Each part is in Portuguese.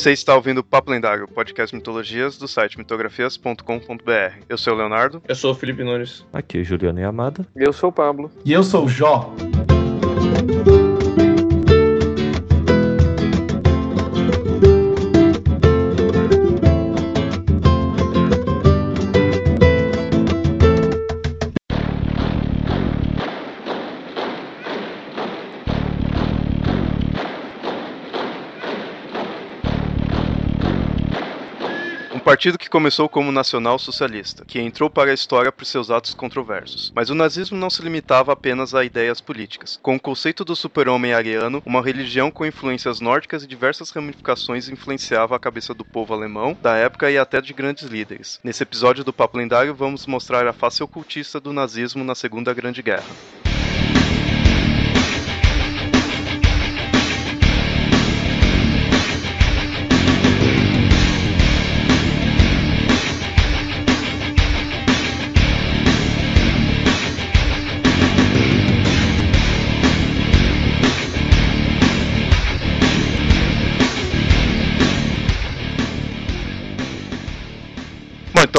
Você está ouvindo o Papo Lendário, podcast mitologias do site mitografias.com.br. Eu sou o Leonardo. Eu sou o Felipe Nunes. Aqui é Juliana e Amada. Eu sou o Pablo. E eu sou o Jó. Partido que começou como nacional socialista, que entrou para a história por seus atos controversos. Mas o nazismo não se limitava apenas a ideias políticas. Com o conceito do super-homem ariano, uma religião com influências nórdicas e diversas ramificações influenciava a cabeça do povo alemão da época e até de grandes líderes. Nesse episódio do Papo Lendário, vamos mostrar a face ocultista do nazismo na Segunda Grande Guerra.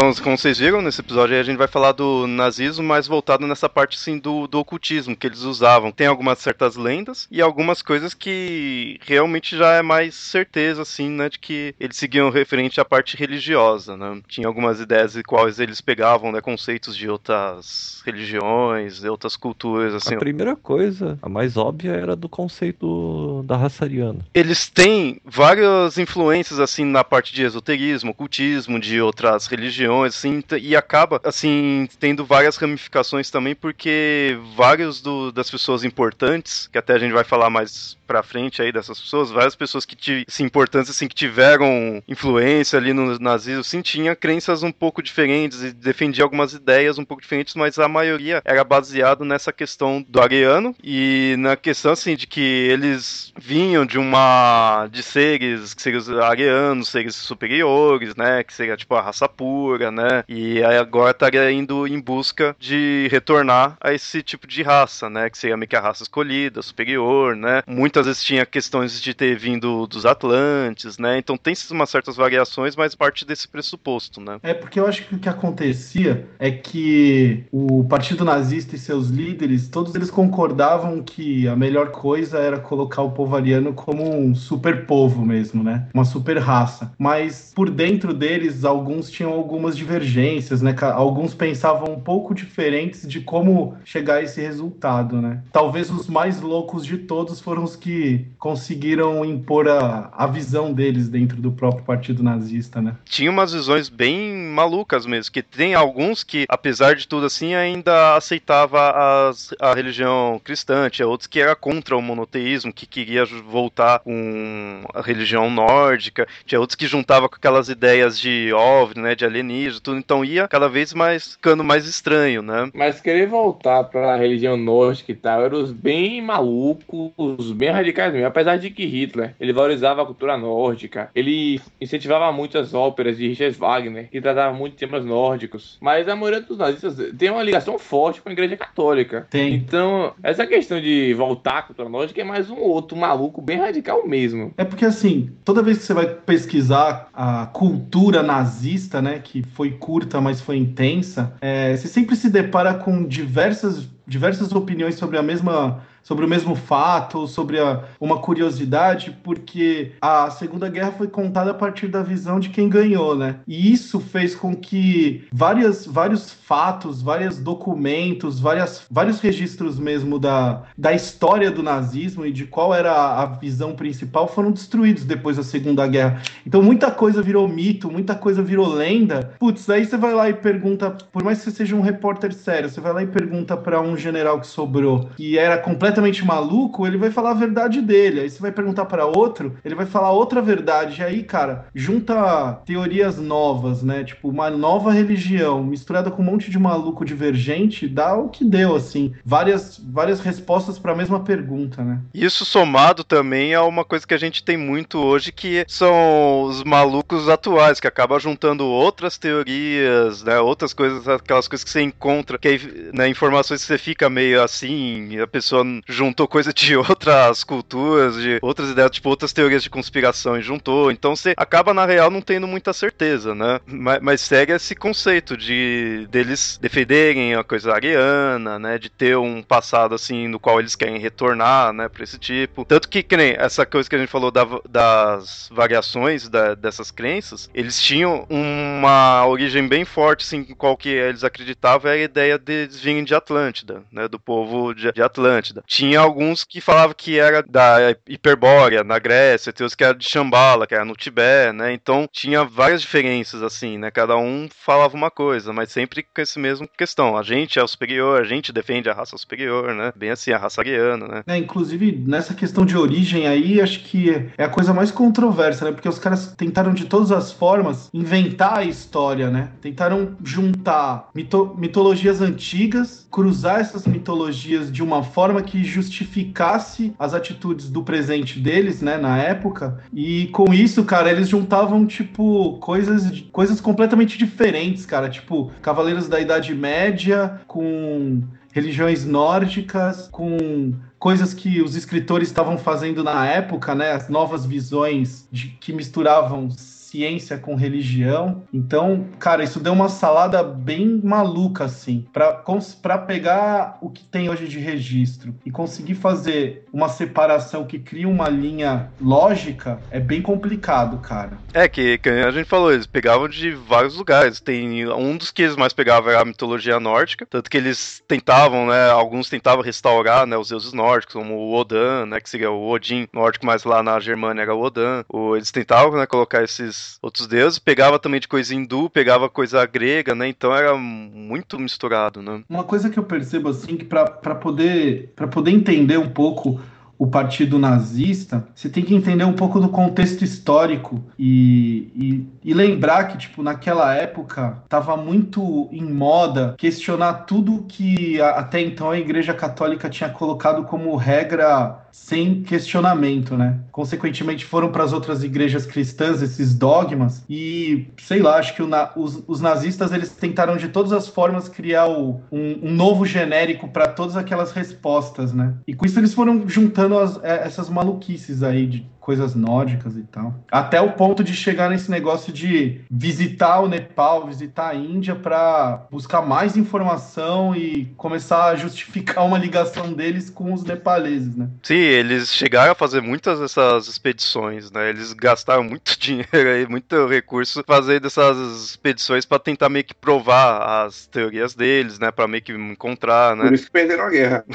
Então, como vocês viram nesse episódio, a gente vai falar do nazismo, mais voltado nessa parte assim do, do ocultismo que eles usavam. Tem algumas certas lendas e algumas coisas que realmente já é mais certeza, assim, né, de que eles seguiam referente à parte religiosa, né? Tinha algumas ideias de quais eles pegavam, né, conceitos de outras religiões, de outras culturas, assim. A primeira coisa, a mais óbvia, era do conceito da raça ariana. Eles têm várias influências, assim, na parte de esoterismo, ocultismo, de outras religiões assim, e acaba, assim, tendo várias ramificações também, porque vários do, das pessoas importantes, que até a gente vai falar mais pra frente aí dessas pessoas, várias pessoas que, assim, importantes, assim, que tiveram influência ali no nazismo, sim, tinha crenças um pouco diferentes e defendia algumas ideias um pouco diferentes, mas a maioria era baseado nessa questão do ariano e na questão, assim, de que eles vinham de uma, de seres, seriam arianos, seres superiores, né, que seria, tipo, a raça pura, né? E agora estaria indo em busca de retornar a esse tipo de raça, né? Que seria meio que a raça escolhida, superior, né? Muitas vezes tinha questões de ter vindo dos Atlantes, né? Então tem umas certas variações, mas parte desse pressuposto, né? É porque eu acho que o que acontecia é que o Partido Nazista e seus líderes, todos eles concordavam que a melhor coisa era colocar o povo ariano como um super povo mesmo, né? Uma super raça. Mas por dentro deles, alguns tinham algum algumas divergências, né? Alguns pensavam um pouco diferentes de como chegar a esse resultado, né? Talvez os mais loucos de todos foram os que conseguiram impor a, a visão deles dentro do próprio partido nazista, né? Tinha umas visões bem malucas mesmo, que tem alguns que, apesar de tudo assim, ainda aceitava as, a religião cristã, tinha outros que era contra o monoteísmo, que queria voltar com a religião nórdica, tinha outros que juntava com aquelas ideias de OVNI, né, de alienígenas, alienígena, tudo. Então ia cada vez mais ficando mais estranho, né? Mas querer voltar pra religião nórdica e tal, eram os bem malucos, os bem radicais mesmo. Apesar de que Hitler, ele valorizava a cultura nórdica, ele incentivava muitas óperas de Richard Wagner, que tratavam muito de temas nórdicos. Mas a maioria dos nazistas tem uma ligação forte com a igreja católica. Tem. Então, essa questão de voltar à cultura nórdica é mais um outro maluco bem radical mesmo. É porque assim, toda vez que você vai pesquisar a cultura nazista, né, que foi curta, mas foi intensa, é, você sempre se depara com diversas, diversas opiniões sobre a mesma sobre o mesmo fato, sobre a, uma curiosidade, porque a Segunda Guerra foi contada a partir da visão de quem ganhou, né? E isso fez com que várias, vários fatos, vários documentos, várias, vários registros mesmo da, da história do nazismo e de qual era a, visão principal foram destruídos depois da Segunda Guerra. Então muita coisa virou mito, muita coisa virou lenda. Putz, aí você vai lá e pergunta, por mais que você seja um repórter sério, você vai lá e pergunta para um general que sobrou, que era completamente completamente maluco, ele vai falar a verdade dele. Aí você vai perguntar para outro, ele vai falar outra verdade. E aí, cara, junta teorias novas, né? Tipo, uma nova religião misturada com um monte de maluco divergente, dá o que deu, assim. Várias, várias respostas para a mesma pergunta, né? Isso somado também a uma coisa que a gente tem muito hoje, que são os malucos atuais, que acaba juntando outras teorias, né? Outras coisas, aquelas coisas que você encontra, que né, informações que você fica meio assim, a pessoa juntou coisa de outras culturas, de outras ideias, tipo outras teorias de conspiração e juntou. Então você acaba, na real, não tendo muita certeza, né? Mas, mas segue esse conceito de deles defenderem a coisa ariana, né? De ter um passado assim no qual eles querem retornar, né? Pra esse tipo. Tanto que, que nem essa coisa que a gente falou da, das variações da, dessas crenças, eles tinham uma origem bem forte, assim, qual que eles acreditavam é a ideia de eles virem de Atlântida, né? Do povo de, de Atlântida. Tinha alguns que falavam que era da Hiperbórea, na Grécia, tem outros que era de Shambhala, que era no Tibete, né? Então tinha várias diferenças, assim, né? Cada um falava uma coisa, mas sempre com esse mesmo questão. A gente é o superior, a gente defende a raça superior, né? Bem assim, a raça ariana, né? É, inclusive, nessa questão de origem aí, acho que é a coisa mais controversa, né? Porque os caras tentaram de todas as formas inventar a história, né? Tentaram juntar mito mitologias antigas, cruzar essas mitologias de uma forma que justificasse as atitudes do presente deles, né, na época. E com isso, cara, eles juntavam tipo coisas coisas completamente diferentes, cara, tipo Cavaleiros da Idade Média com religiões nórdicas, com coisas que os escritores estavam fazendo na época, né? As novas visões de, que misturavam ciência com religião. Então, cara, isso deu uma salada bem maluca, assim, para pegar o que tem hoje de registro e conseguir fazer uma separação que cria uma linha lógica é bem complicado, cara. É que, que a gente falou, eles pegavam de vários lugares. Tem um dos que eles mais pegavam era a mitologia nórdica, tanto que eles tentavam, né? Alguns tentavam restaurar, né? Os deuses nórdicos, como o Odin, né? Que seria o Odin nórdico, mas lá na Germânia era o Odin. O, eles tentavam, né? Colocar esses outros, deuses, pegava também de coisa hindu, pegava coisa grega, né? Então era muito misturado, né? Uma coisa que eu percebo assim que para poder para poder entender um pouco o partido nazista, você tem que entender um pouco do contexto histórico e, e, e lembrar que, tipo, naquela época estava muito em moda questionar tudo que até então a Igreja Católica tinha colocado como regra sem questionamento, né? Consequentemente, foram para as outras igrejas cristãs esses dogmas e, sei lá, acho que na, os, os, nazistas eles tentaram de todas as formas criar o, um, um, novo genérico para todas aquelas respostas, né? E com isso eles foram juntando as, é, essas maluquices aí de coisas nórdicas e tal. Até o ponto de chegar nesse negócio de visitar o Nepal, visitar a Índia para buscar mais informação e começar a justificar uma ligação deles com os nepaleses, né? Sim, eles chegaram a fazer muitas dessas expedições, né? Eles gastaram muito dinheiro e muito recurso fazendo essas expedições para tentar meio que provar as teorias deles, né? Para meio que encontrar, né? Por isso que perderam a guerra.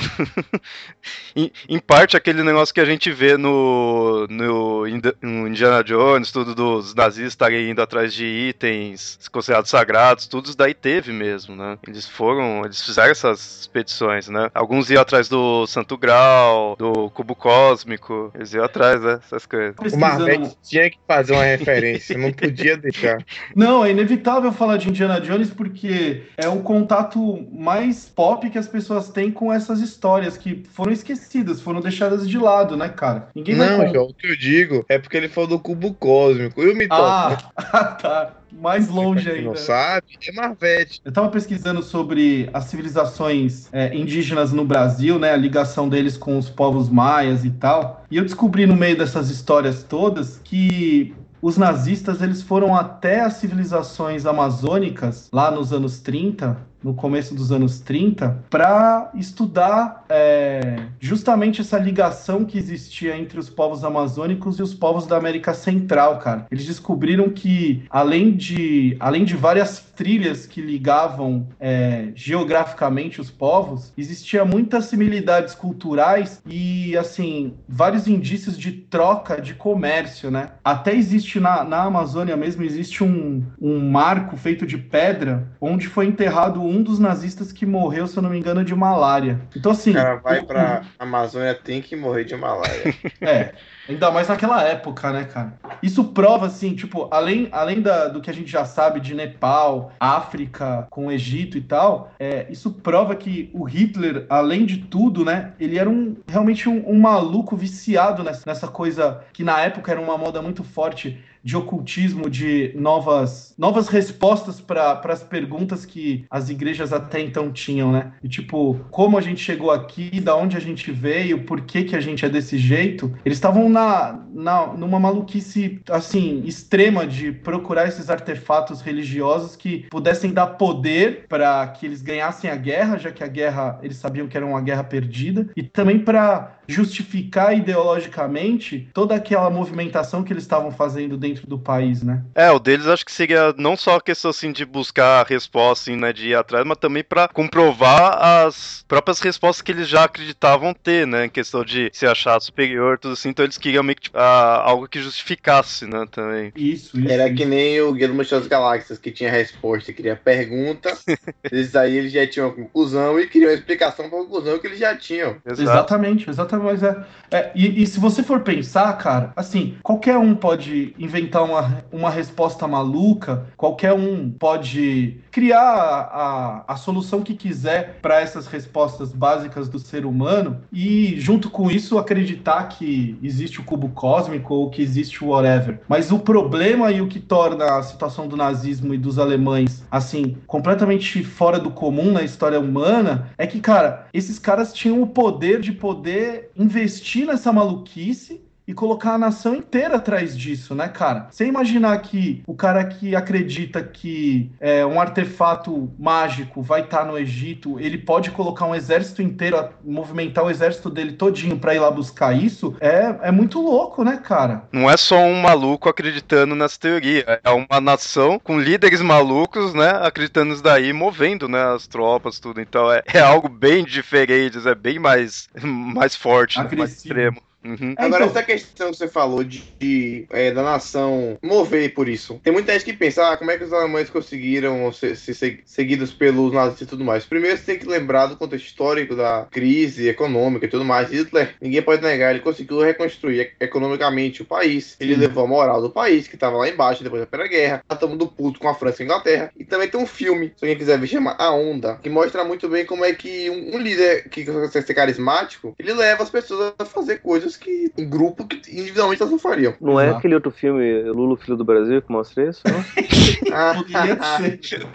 em, em parte aquele negócio que a gente vê no no Indiana Jones, tudo dos nazistas estarem indo atrás de itens considerados sagrados, tudo isso daí teve mesmo, né? Eles foram, eles fizeram essas expedições, né? Alguns iam atrás do Santo Grau, do Cubo Cósmico, eles iam atrás, né? Essas coisas. O Marvete tinha que fazer uma referência, não podia deixar. Não, é inevitável falar de Indiana Jones porque é o contato mais pop que as pessoas têm com essas histórias que foram esquecidas, foram deixadas de lado, né, cara? Ninguém não, vai... João, que eu digo é porque ele falou do cubo cósmico. E o Mito? Ah, tá. Mais longe ainda. não sabe, é Marvete. Eu tava pesquisando sobre as civilizações é, indígenas no Brasil, né? A ligação deles com os povos maias e tal. E eu descobri no meio dessas histórias todas que os nazistas eles foram até as civilizações amazônicas lá nos anos 30 no começo dos anos 30, para estudar é, justamente essa ligação que existia entre os povos amazônicos e os povos da América Central, cara. Eles descobriram que, além de, além de várias trilhas que ligavam é, geograficamente os povos, existia muitas similaridades culturais e, assim, vários indícios de troca de comércio, né? Até existe na, na Amazônia mesmo, existe um, um marco feito de pedra onde foi enterrado um dos nazistas que morreu, se eu não me engano, de malária. Então, assim. O cara vai pra Amazônia, tem que morrer de malária. é. Ainda mais naquela época, né, cara? Isso prova, assim, tipo, além, além da, do que a gente já sabe de Nepal, África, com o Egito e tal, é, isso prova que o Hitler, além de tudo, né, ele era um realmente um, um maluco viciado nessa, nessa coisa que na época era uma moda muito forte de ocultismo, de novas, novas respostas para as perguntas que as igrejas até então tinham, né? E tipo, como a gente chegou aqui, da onde a gente veio, por que, que a gente é desse jeito, eles estavam na, na, numa maluquice, assim, extrema de procurar esses artefatos religiosos que pudessem dar poder para que eles ganhassem a guerra, já que a guerra, eles sabiam que era uma guerra perdida, e também para justificar ideologicamente toda aquela movimentação que eles estavam fazendo dentro do país, né? É, o deles acho que seria não só a questão assim de buscar a resposta, assim, né, de ir atrás, mas também para comprovar as próprias respostas que eles já acreditavam ter, né, em questão de se achar superior, tudo assim, então eles queriam meio que ah, algo que justificasse, né, também. Isso, isso. Era isso. que nem o Guia do das Galáxias, que tinha resposta, queria pergunta, eles aí eles já tinham a conclusão e queriam a explicação para a conclusão que eles já tinham. Exato. Exatamente, exatamente. Mas é, é, e, e se você for pensar, cara, assim, qualquer um pode inventar uma, uma resposta maluca, qualquer um pode criar a, a solução que quiser para essas respostas básicas do ser humano e, junto com isso, acreditar que existe o cubo cósmico ou que existe o whatever. Mas o problema e o que torna a situação do nazismo e dos alemães, assim, completamente fora do comum na história humana é que, cara, esses caras tinham o poder de poder investir nessa maluquice e colocar a nação inteira atrás disso, né, cara? Você imaginar que o cara que acredita que é, um artefato mágico vai estar no Egito, ele pode colocar um exército inteiro, movimentar o exército dele todinho pra ir lá buscar isso, é, é muito louco, né, cara? Não é só um maluco acreditando nessa teoria, é uma nação com líderes malucos, né, acreditando nisso daí, movendo, né, as tropas, tudo. Então é, é algo bem diferente, é bem mais, mais forte, né, mais extremo. Uhum. É, Agora, então- essa questão que você falou de, de, é, da nação mover por isso. Tem muita gente que pensa, ah, como é que os alemães conseguiram ser, ser se- seguidos pelos nazistas e tudo mais. Primeiro, você tem que lembrar do contexto histórico da crise econômica e tudo mais. Hitler, ninguém pode negar, ele conseguiu reconstruir economicamente o país. Ele Sim. levou a moral do país, que estava lá embaixo depois da Primeira Guerra. Tá todo mundo puto com a França e a Inglaterra. E também tem um filme, se alguém quiser ver, chama A Onda, que mostra muito bem como é que um, um líder que consegue ser carismático, ele leva as pessoas a fazer coisas que em grupo que individualmente elas não fariam. Não é Exato. aquele outro filme, Lulu, Filho do Brasil, que mostra isso? Poderia ser.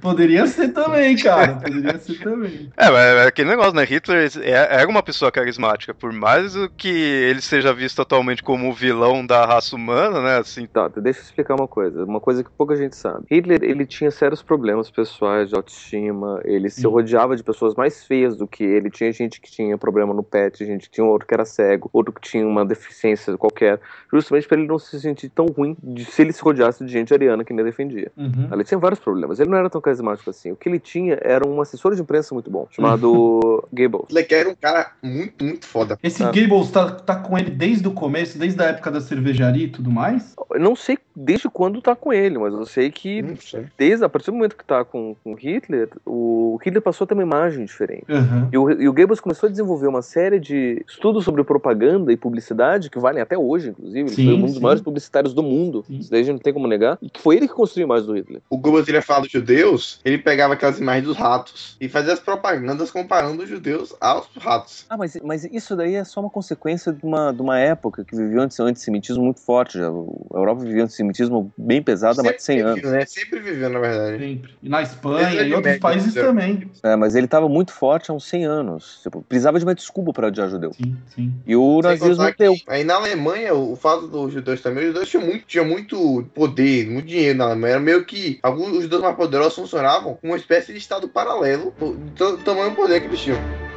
Poderia ser também, cara. Poderia ser também. É, mas é aquele negócio, né? Hitler é- era uma pessoa carismática, por mais o que ele seja visto atualmente como o vilão da raça humana, né? Assim, Tá, deixa eu explicar uma coisa. Uma coisa que pouca gente sabe. Hitler, ele tinha sérios problemas pessoais de autoestima. Ele se Sim. rodeava de pessoas mais feias do que ele. Tinha gente que tinha problema no pet, gente que tinha outro que era cego, outro que tinha uma deficiência qualquer. Justamente para ele não se sentir tão ruim de, se ele se rodeasse de gente ariana que nem defendia. Uhum. Ele tinha vários problemas. Ele não era tão carismático assim. O que ele tinha era um assessor de imprensa muito bom, chamado. Hitler que era um cara muito, muito foda. Esse Ah. Gables tá, tá com ele desde o começo, desde a época da cervejaria e tudo mais? Eu não sei desde quando tá com ele, mas eu sei que sei. desde a partir do momento que tá com, com Hitler, o Hitler passou a ter uma imagem diferente. Uhum. E o, e o Goebbels começou a desenvolver uma série de estudos sobre propaganda e publicidade, que valem até hoje, inclusive. Ele Sim, foi um dos sim. maiores publicitários do mundo. Sim. Isso daí a gente não tem como negar. E que foi ele que construiu a imagem do Hitler. O Goebbels ele fala dos judeus, ele pegava aquelas imagens dos ratos e fazia as propagandas comparando os judeus aos ratos. Ah, mas, mas isso daí é só uma consequência de uma, de uma época que vivia um anti- antissemitismo muito forte. Já. A Europa vivia um antissemitismo bem pesado há mais de 100 anos. viveu, né? Sempre viveu, na verdade. Sempre. E na Espanha é e de outros países também. É, mas ele estava muito forte há uns 100 anos. Tipo, precisava de uma desculpa para odiar judeu. Sim, sim. E o Sem nazismo aí na Alemanha, o fato dos judeus também, os judeus tinham muito, tinham muito poder, muito dinheiro na Alemanha. Era meio que alguns os judeus mais poderosos funcionavam como uma espécie de estado paralelo do do tamanho poder que eles tinham.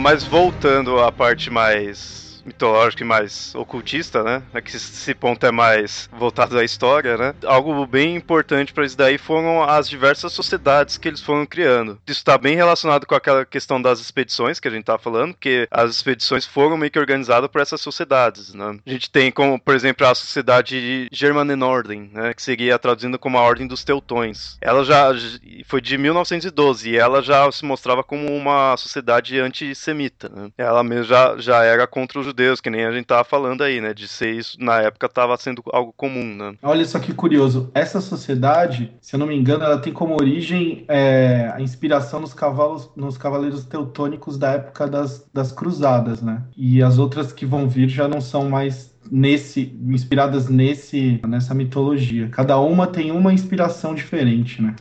Mas voltando à parte mais mitológica e mais ocultista, né? É que esse ponto é mais voltado à história, né? Algo bem importante para isso daí foram as diversas sociedades que eles foram criando. Isso está bem relacionado com aquela questão das expedições que a gente tá falando, porque as expedições foram meio que organizadas por essas sociedades, né? A gente tem como, por exemplo, a sociedade Germanenorden, né? Que seria traduzindo como a Ordem dos Teutões. Ela já foi de 1912 e ela já se mostrava como uma sociedade antissemita, né? Ela mesmo já, já era contra os judeus, que nem a gente tava falando aí, né? De ser isso, na época, estava sendo algo comum, né? Olha só que curioso. Essa sociedade, se eu não me engano, ela tem como origem é, a inspiração nos cavalos, nos cavaleiros teutônicos da época das, das cruzadas, né? E as outras que vão vir já não são mais nesse inspiradas nesse nessa mitologia. Cada uma tem uma inspiração diferente, né?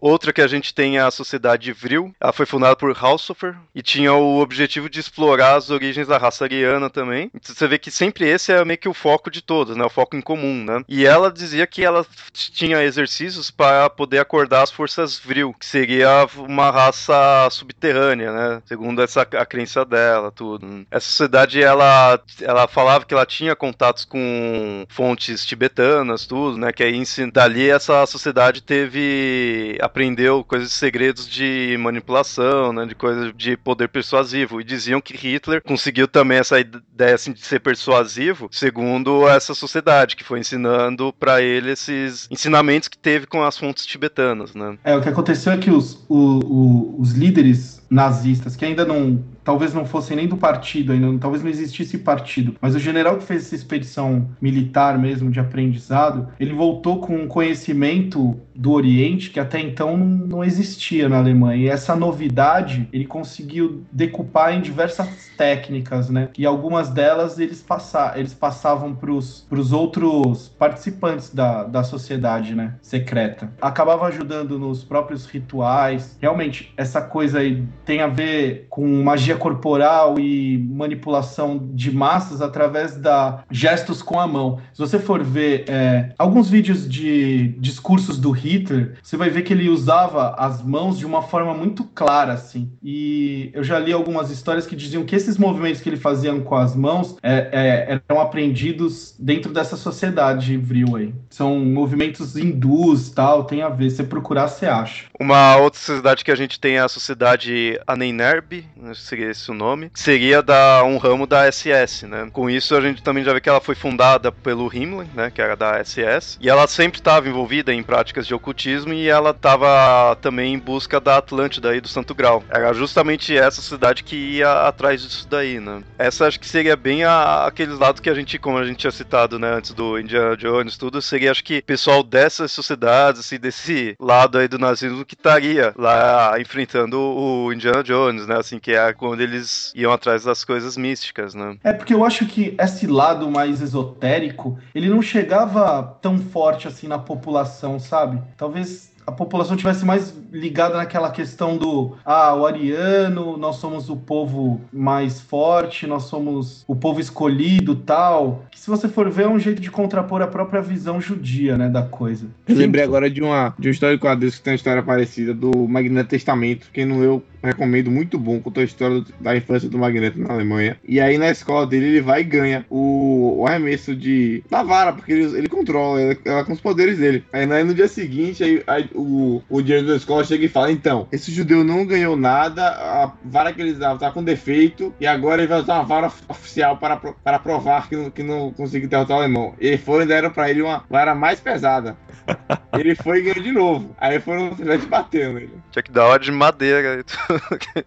Outra que a gente tem é a Sociedade Vril. Ela foi fundada por Halsofer e tinha o objetivo de explorar as origens da raça ariana também. Então, você vê que sempre esse é meio que o foco de todos, né? O foco em comum, né? E ela dizia que ela tinha exercícios para poder acordar as forças Vril, que seria uma raça subterrânea, né? Segundo essa a crença dela, tudo. Essa sociedade ela ela falava que ela tinha contatos com fontes tibetanas, tudo, né? Que aí dali essa sociedade teve aprendeu coisas segredos de manipulação, né? De coisas de poder persuasivo e diziam que Hitler conseguiu também essa ideia assim, de ser persuasivo, segundo essa sociedade que foi ensinando para ele esses ensinamentos que teve com as fontes tibetanas, né? É o que aconteceu é que os, o, o, os líderes nazistas que ainda não talvez não fossem nem do partido ainda, talvez não existisse partido, mas o general que fez essa expedição militar mesmo de aprendizado, ele voltou com um conhecimento do Oriente que até então não existia na Alemanha. E essa novidade ele conseguiu decupar em diversas técnicas, né? E algumas delas eles, passa, eles passavam para os outros participantes da, da sociedade, né? Secreta. Acabava ajudando nos próprios rituais. Realmente, essa coisa aí tem a ver com magia corporal e manipulação de massas através da gestos com a mão. Se você for ver é, alguns vídeos de discursos do Hitler, você vai ver que ele usava as mãos de uma forma muito clara, assim. E eu já li algumas histórias que diziam que esses movimentos que ele fazia com as mãos é, é, eram aprendidos dentro dessa sociedade vril aí. São movimentos hindus, tal, tem a ver. Se procurar, você acha. Uma outra sociedade que a gente tem é a sociedade Aneinerb, seria esse o nome, seria da, um ramo da SS, né? Com isso a gente também já vê que ela foi fundada pelo Himmler, né, que era da SS, e ela sempre estava envolvida em práticas de ocultismo e ela estava também em busca da Atlântida e do Santo Grau. Era justamente essa cidade que ia atrás disso daí, né? Essa acho que seria bem a, aqueles lados que a gente, como a gente tinha citado, né, antes do Indiana Jones, tudo, seria acho que pessoal dessas sociedades, assim, desse lado aí do nazismo que estaria lá enfrentando o Indiana Jones, né, assim, que é quando eles iam atrás das coisas místicas, né? É porque eu acho que esse lado mais esotérico, ele não chegava tão forte assim na população, sabe? Talvez a população tivesse mais ligada naquela questão do ah, o ariano, nós somos o povo mais forte, nós somos o povo escolhido, tal. Que se você for ver é um jeito de contrapor a própria visão judia, né, da coisa. Eu lembrei agora de uma de uma história de quadrinhos que tem uma história parecida do Magneto Testamento, quem não eu recomendo muito bom, contou a história da infância do Magneto na Alemanha. E aí na escola dele ele vai e ganha o, o arremesso de da vara, porque ele, ele controla ela, ela, com os poderes dele. Aí, aí no dia seguinte aí, aí o, o diretor da escola chega e fala: então, esse judeu não ganhou nada, a vara que ele usava tá com defeito, e agora ele vai usar uma vara oficial para, para provar que não, que não conseguiu derrotar o alemão. E foram e deram pra ele uma vara mais pesada. ele foi e ganhou de novo. Aí foram se batendo nele. Tinha que dar hora de madeira. okay.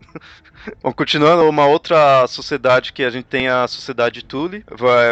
Bom, continuando, uma outra sociedade que a gente tem a Sociedade Thule,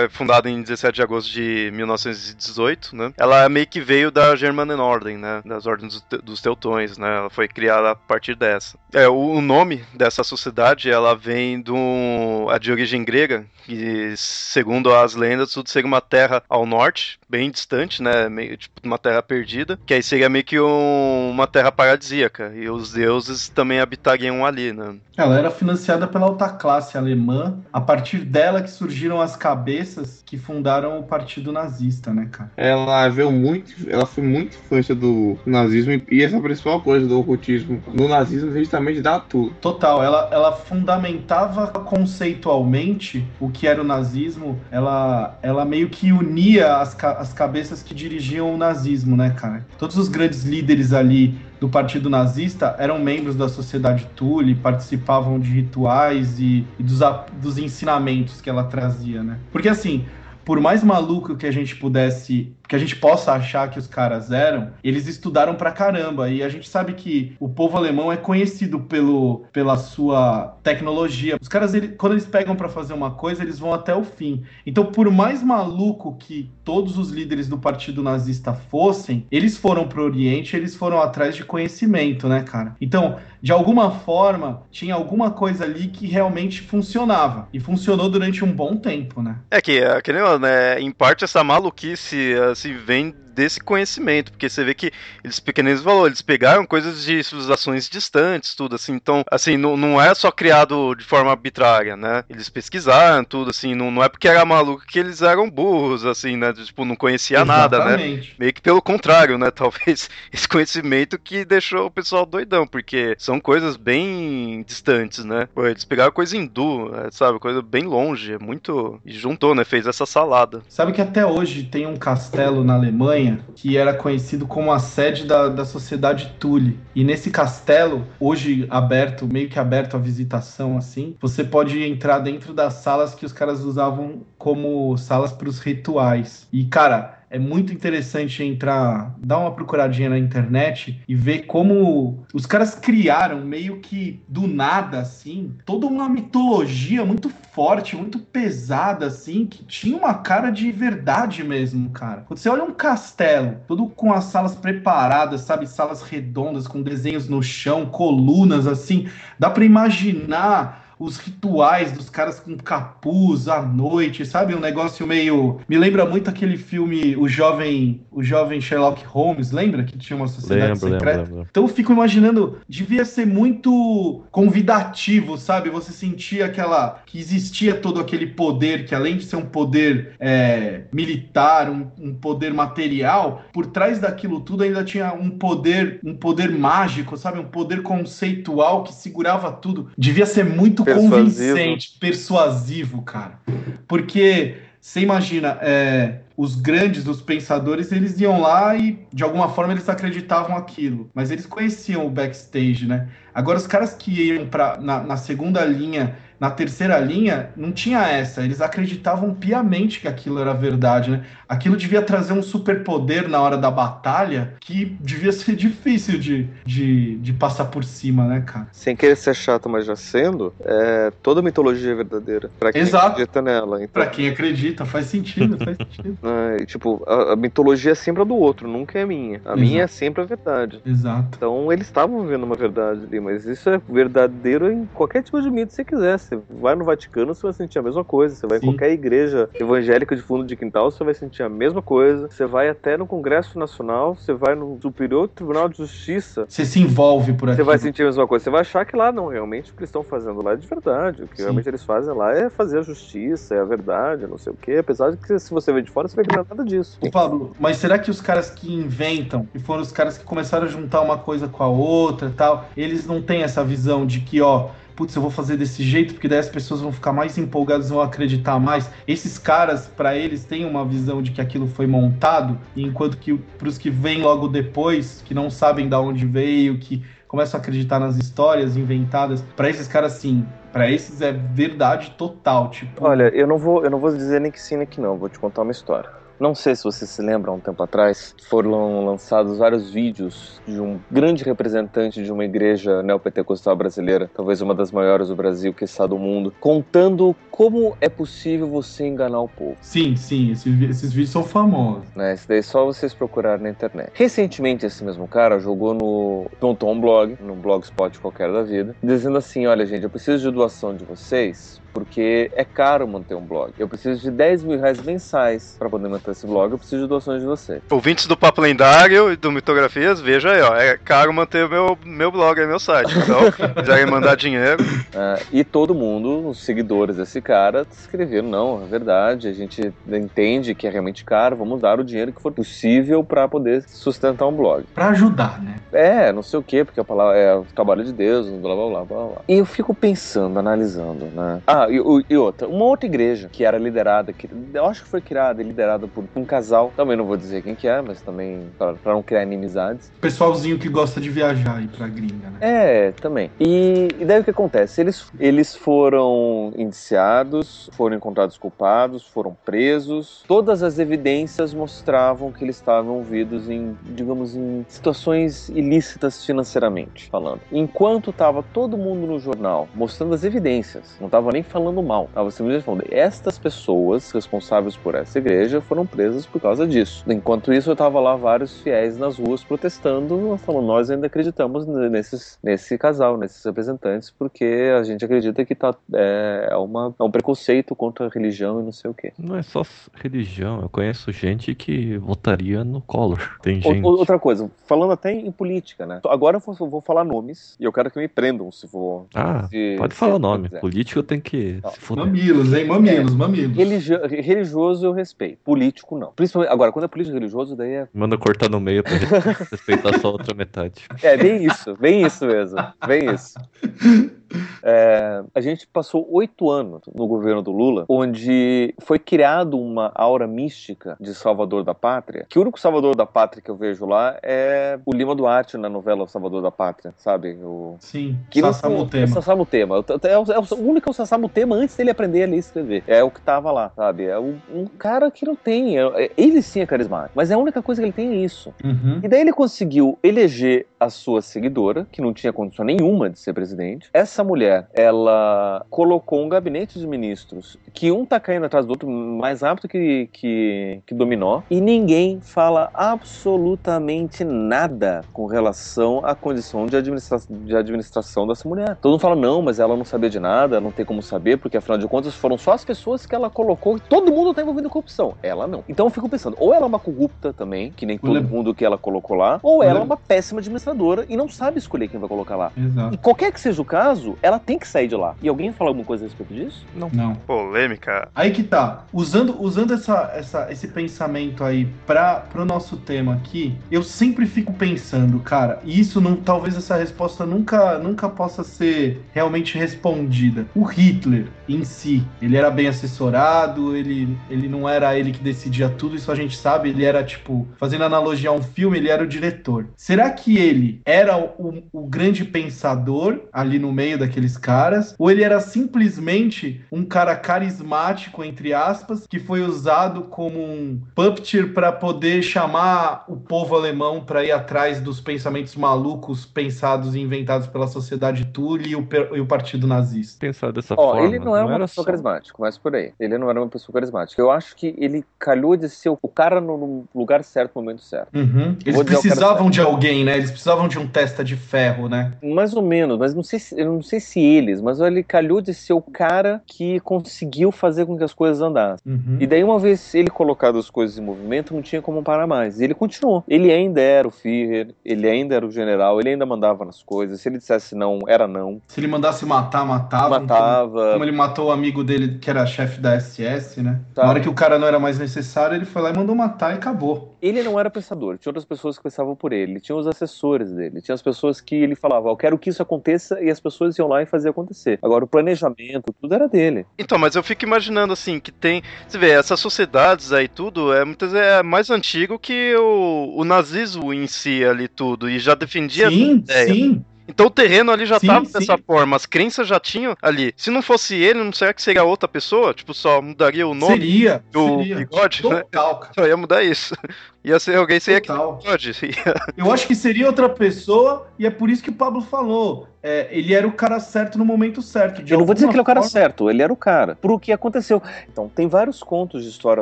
fundada em 17 de agosto de 1918, né? Ela meio que veio da Germanenorden, né? Das ordens dos Teutões, né? Ela foi criada a partir dessa. É, o nome dessa sociedade, ela vem do a de origem grega, que segundo as lendas, tudo seria uma terra ao norte, bem distante, né? Meio tipo uma terra Terra Perdida, que aí seria meio que um, uma terra paradisíaca, e os deuses também habitariam ali, né? Ela era financiada pela alta classe alemã, a partir dela que surgiram as cabeças que fundaram o partido nazista, né, cara? Ela veio muito, ela foi muito influência do nazismo e essa principal coisa do ocultismo no nazismo justamente dá tudo. Total, ela, ela fundamentava conceitualmente o que era o nazismo, ela, ela meio que unia as, as cabeças que dirigiam o nazismo, né, cara? Todos os grandes líderes ali do partido nazista eram membros da sociedade Thule, participavam de rituais e, e dos, dos ensinamentos que ela trazia, né? Porque assim, por mais maluco que a gente pudesse que a gente possa achar que os caras eram, eles estudaram pra caramba. E a gente sabe que o povo alemão é conhecido pelo, pela sua tecnologia. Os caras, ele, quando eles pegam para fazer uma coisa, eles vão até o fim. Então, por mais maluco que todos os líderes do partido nazista fossem, eles foram pro Oriente, eles foram atrás de conhecimento, né, cara? Então, de alguma forma, tinha alguma coisa ali que realmente funcionava. E funcionou durante um bom tempo, né? É que, é, que né, em parte, essa maluquice se vem desse conhecimento, porque você vê que eles, pequenos valores, eles pegaram coisas de civilizações distantes, tudo assim, então, assim, não, não é só criado de forma arbitrária, né? Eles pesquisaram tudo, assim, não, não é porque era maluco que eles eram burros, assim, né? Tipo, não conhecia Exatamente. nada, né? Meio que pelo contrário, né? Talvez esse conhecimento que deixou o pessoal doidão, porque são coisas bem distantes, né? Pô, eles pegaram coisa hindu, é, sabe? Coisa bem longe, é muito. E juntou, né? Fez essa salada. Sabe que até hoje tem um castelo na Alemanha que era conhecido como a sede da, da sociedade Thule. E nesse castelo, hoje aberto, meio que aberto à visitação, assim, você pode entrar dentro das salas que os caras usavam como salas para os rituais. E, cara, é muito interessante entrar, dar uma procuradinha na internet e ver como os caras criaram meio que do nada assim, toda uma mitologia muito forte, muito pesada assim, que tinha uma cara de verdade mesmo, cara. Quando você olha um castelo, todo com as salas preparadas, sabe, salas redondas com desenhos no chão, colunas assim, dá para imaginar os rituais dos caras com capuz à noite, sabe? Um negócio meio. Me lembra muito aquele filme O Jovem, o Jovem Sherlock Holmes, lembra? Que tinha uma sociedade lembro, secreta. Lembro, lembro. Então eu fico imaginando, devia ser muito convidativo, sabe? Você sentia aquela. que existia todo aquele poder, que além de ser um poder é, militar, um, um poder material, por trás daquilo tudo ainda tinha um poder, um poder mágico, sabe? Um poder conceitual que segurava tudo. Devia ser muito persuasivo. convincente, persuasivo, cara. Porque você imagina, é, os grandes, os pensadores, eles iam lá e de alguma forma eles acreditavam aquilo, mas eles conheciam o backstage, né? Agora os caras que iam para na, na segunda linha na terceira linha, não tinha essa. Eles acreditavam piamente que aquilo era verdade, né? Aquilo devia trazer um superpoder na hora da batalha que devia ser difícil de, de, de passar por cima, né, cara? Sem querer ser chato, mas já sendo, é, toda mitologia é verdadeira. Pra quem Exato. acredita nela. Então... Pra quem acredita, faz sentido, faz sentido. É, tipo, a, a, mitologia é sempre a do outro, nunca é a minha. A Exato. minha é sempre a verdade. Exato. Então eles estavam vivendo uma verdade ali, mas isso é verdadeiro em qualquer tipo de mito que você quiser. Você vai no Vaticano, você vai sentir a mesma coisa. Você vai Sim. em qualquer igreja evangélica de fundo de quintal, você vai sentir a mesma coisa. Você vai até no Congresso Nacional, você vai no Superior Tribunal de Justiça. Você se envolve por aqui. Você vai sentir a mesma coisa. Você vai achar que lá não, realmente o que eles estão fazendo lá é de verdade. O que Sim. realmente eles fazem lá é fazer a justiça, é a verdade, não sei o quê. Apesar de que se você vê de fora, você vai ver nada disso. Ô, Pablo, mas será que os caras que inventam, e foram os caras que começaram a juntar uma coisa com a outra e tal, eles não têm essa visão de que, ó, putz, eu vou fazer desse jeito, porque daí as pessoas vão ficar mais empolgadas, vão acreditar mais. Esses caras, para eles, têm uma visão de que aquilo foi montado, enquanto que para os que vêm logo depois, que não sabem de onde veio, que começam a acreditar nas histórias inventadas, para esses caras, sim, para esses é verdade total, tipo. Olha, eu não vou, eu não vou dizer nem que sim nem que não, vou te contar uma história. Não sei se você se lembra, um tempo atrás, foram lançados vários vídeos de um grande representante de uma igreja neopentecostal brasileira, talvez uma das maiores do Brasil, que está do mundo, contando como é possível você enganar o povo. Sim, sim, esses, esses vídeos são famosos. Né, isso daí é só vocês procurarem na internet. Recentemente, esse mesmo cara jogou no Tonton Blog, no blogspot qualquer da vida, dizendo assim: olha, gente, eu preciso de doação de vocês porque é caro manter um blog. Eu preciso de 10 mil reais mensais para poder manter esse blog, eu preciso de doações de você. Ouvintes do Papo Lendário e do Mitografias, veja aí, ó. É caro manter meu, meu blog aí, meu site. Então, quiserem mandar dinheiro. Uh, e todo mundo, os seguidores desse cara, escreveram: não, é verdade, a gente entende que é realmente caro, vamos dar o dinheiro que for possível para poder sustentar um blog. Para ajudar, né? É, não sei o quê, porque a palavra é o trabalho de Deus, blá blá blá blá blá. E eu fico pensando, analisando, né? Ah, e, e outra, uma outra igreja que era liderada, que eu acho que foi criada e liderada por um casal, também não vou dizer quem que é, mas também para não criar inimizades. Pessoalzinho que gosta de viajar aí pra gringa, né? É, também. E, e daí o que acontece? Eles, eles foram indiciados, foram encontrados culpados, foram presos. Todas as evidências mostravam que eles estavam envolvidos em, digamos, em situações ilícitas financeiramente falando. Enquanto estava todo mundo no jornal mostrando as evidências, não estava nem falando mal, estava simplesmente falando: estas pessoas responsáveis por essa igreja foram presas por causa disso. Enquanto isso, eu estava lá vários fiéis nas ruas protestando, falando: nós ainda acreditamos nesses, nesse casal, nesses representantes, porque a gente acredita que tá, é, uma, é um preconceito contra a religião e não sei o quê. Não é só religião, eu conheço gente que votaria no Collor. Tem gente. Outra coisa, falando até em política, né? Agora eu vou, vou falar nomes e eu quero que me prendam se for. Ah, se, pode falar o nome. Político tem que fuder. Mamilos, hein? Mamilos, é, mamilos. Religio, religioso eu respeito. Político não. Principalmente, agora, quando é político religioso, daí é. Manda cortar no meio pra respeitar só a outra metade. É, bem isso, bem isso mesmo. Bem isso. É, a gente passou oito anos no governo do Lula, onde foi criado uma aura mística de Salvador da Pátria, que o único Salvador da Pátria que eu vejo lá é o Lima Duarte na novela Salvador da Pátria, sabe? O... Sim, que Sassamutema. Não, Sassamutema. É o, é o único Sassamutema antes dele aprender a ler e escrever. É o que tava lá, sabe? É um, um cara que não tem. É, ele sim é carismático, mas é a única coisa que ele tem é isso. Uhum. E daí ele conseguiu eleger a sua seguidora, que não tinha condição nenhuma de ser presidente. Essa mulher, ela colocou um gabinete de ministros que um tá caindo atrás do outro mais rápido que, que, que dominó, e ninguém fala absolutamente nada com relação à condição de, administra de administração dessa mulher. Todo mundo fala, não, mas ela não sabia de nada, não tem como saber, porque afinal de contas foram só as pessoas que ela colocou, todo mundo tá envolvido em corrupção. Ela não. Então eu fico pensando, ou ela é uma corrupta também, que nem todo mundo que ela colocou lá, ou ela é uma péssima administradora administradora e não sabe escolher quem vai colocar lá. Exato. E qualquer que seja o caso, ela tem que sair de lá. E alguém fala alguma coisa a respeito disso? Não. Não. Polêmica. Aí que tá. Usando, usando essa, essa, esse pensamento aí para pro nosso tema aqui, eu sempre fico pensando, cara, e isso não, talvez essa resposta nunca, nunca possa ser realmente respondida. O Hitler em si, ele era bem assessorado, ele, ele não era ele que decidia tudo, isso a gente sabe, ele era tipo, fazendo analogia a um filme, ele era o diretor. Será que ele ele era o, o, grande pensador ali no meio daqueles caras, ou ele era simplesmente um cara carismático, entre aspas, que foi usado como um puppeteer para poder chamar o povo alemão para ir atrás dos pensamentos malucos pensados e inventados pela sociedade Thule e o, e o partido nazista. Pensar dessa Ó, forma. Ele não era não uma era pessoa só... carismática, mas por aí. Ele não era uma pessoa carismática. Eu acho que ele calhou de ser o cara no lugar certo, no momento certo. Uhum. Eles precisavam de alguém, né? Eles precisavam de um testa de ferro, né? Mais ou menos, mas não sei se, eu não sei se eles, mas ele calhou de ser o cara que conseguiu fazer com que as coisas andassem. Uhum. E daí, uma vez ele colocado as coisas em movimento, não tinha como parar mais. E ele continuou. Ele ainda era o Führer, ele ainda era o general, ele ainda mandava nas coisas. Se ele dissesse não, era não. Se ele mandasse matar, matava. Matava. Como, como ele matou o amigo dele, que era chefe da SS, né? Tá. Na hora que o cara não era mais necessário, ele foi lá e mandou matar e acabou. Ele não era pensador, tinha outras pessoas que pensavam por ele, ele tinha os assessores dele. Tinha as pessoas que ele falava, eu quero que isso aconteça, e as pessoas iam lá e faziam acontecer. Agora, o planejamento, tudo era dele. Então, mas eu fico imaginando assim, que tem. Você vê, essas sociedades aí, tudo, é muitas vezes é mais antigo que o, o nazismo em si ali, tudo, e já defendia sim, essa ideia. Sim. Então o terreno ali já estava dessa forma, as crenças já tinham ali. Se não fosse ele, não será que seria outra pessoa? Tipo, só mudaria o nome seria, do seria. bigode, né? Total, Só ia mudar isso. Ia ser alguém, que Total. pode. Eu acho que seria outra pessoa, e é por isso que o Pablo falou. É, ele era o cara certo no momento certo. De Eu não vou dizer que ele é o cara certo, ele era o cara. Pro que aconteceu. Então, tem vários contos de história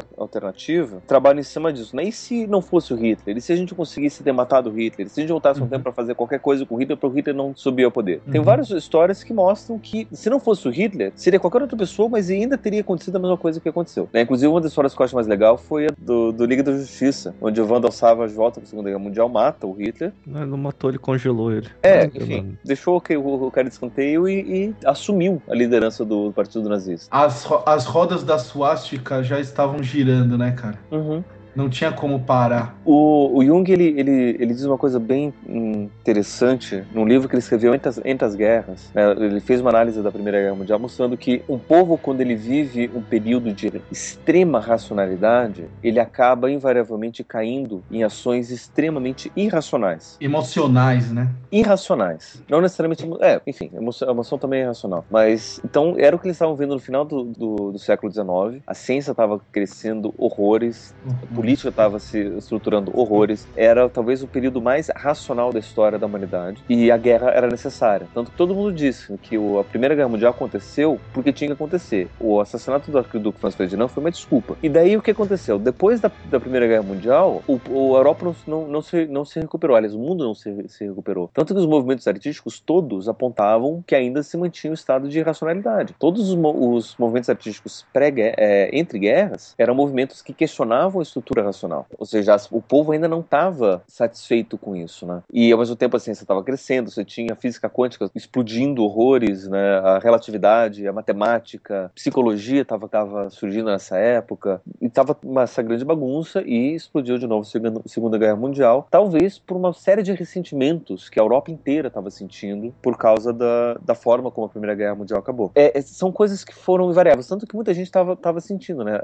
alternativa que trabalham em cima disso. Né? E se não fosse o Hitler? E se a gente conseguisse ter matado o Hitler? E se a gente voltasse um Uhum. tempo pra fazer qualquer coisa com o Hitler, pro Hitler não subir ao poder? Tem Uhum. várias histórias que mostram que, se não fosse o Hitler, seria qualquer outra pessoa, mas ainda teria acontecido a mesma coisa que aconteceu. Né? Inclusive, uma das histórias que eu acho mais legal foi a do, do Liga da Justiça, onde o Vandal Savage volta pra Segunda Guerra Mundial, mata o Hitler. Não, ele não matou, ele congelou ele. É, enfim, deixou que o, o cara de escanteio e, e assumiu a liderança do Partido Nazista. As, ro- as rodas da suástica já estavam girando, né, cara? Uhum. Não tinha como parar. O, o Jung ele, ele, ele diz uma coisa bem interessante num livro que ele escreveu entre as, entre as guerras. né? Ele fez uma análise da Primeira Guerra Mundial mostrando que um povo, quando ele vive um período de extrema racionalidade, ele acaba invariavelmente caindo em ações extremamente irracionais. Emocionais, né? Irracionais. Não necessariamente. É, enfim, emoção, a emoção também é irracional. Mas, então, era o que eles estavam vendo no final do, do, do século XIX. A ciência estava crescendo horrores, a política estava se estruturando horrores. Era talvez o período mais racional da história da humanidade. E a guerra era necessária. Tanto que todo mundo disse que a Primeira Guerra Mundial aconteceu porque tinha que acontecer. O assassinato do arquiduque Franz Ferdinand foi uma desculpa. E daí o que aconteceu? Depois da, da Primeira Guerra Mundial, o, o- Europa não, não, não se, não se recuperou. Aliás, o mundo não se, se recuperou. Tanto que os movimentos artísticos todos apontavam que ainda se mantinha o estado de irracionalidade. Todos os, os movimentos artísticos pré é, entre guerras eram movimentos que questionavam a estrutura racional. Ou seja, o povo ainda não estava satisfeito com isso, né? E ao mesmo tempo a ciência estava crescendo, você tinha a física quântica explodindo horrores, né? A relatividade, a matemática, a psicologia estava tava surgindo nessa época e estava essa grande bagunça e explodiu de novo a Segunda- Guerra Mundial, talvez por uma série de ressentimentos que a Europa inteira estava sentindo por causa da, da forma como a Primeira Guerra Mundial acabou. É, é, são coisas que foram invariáveis, tanto que muita gente estava tava sentindo, né?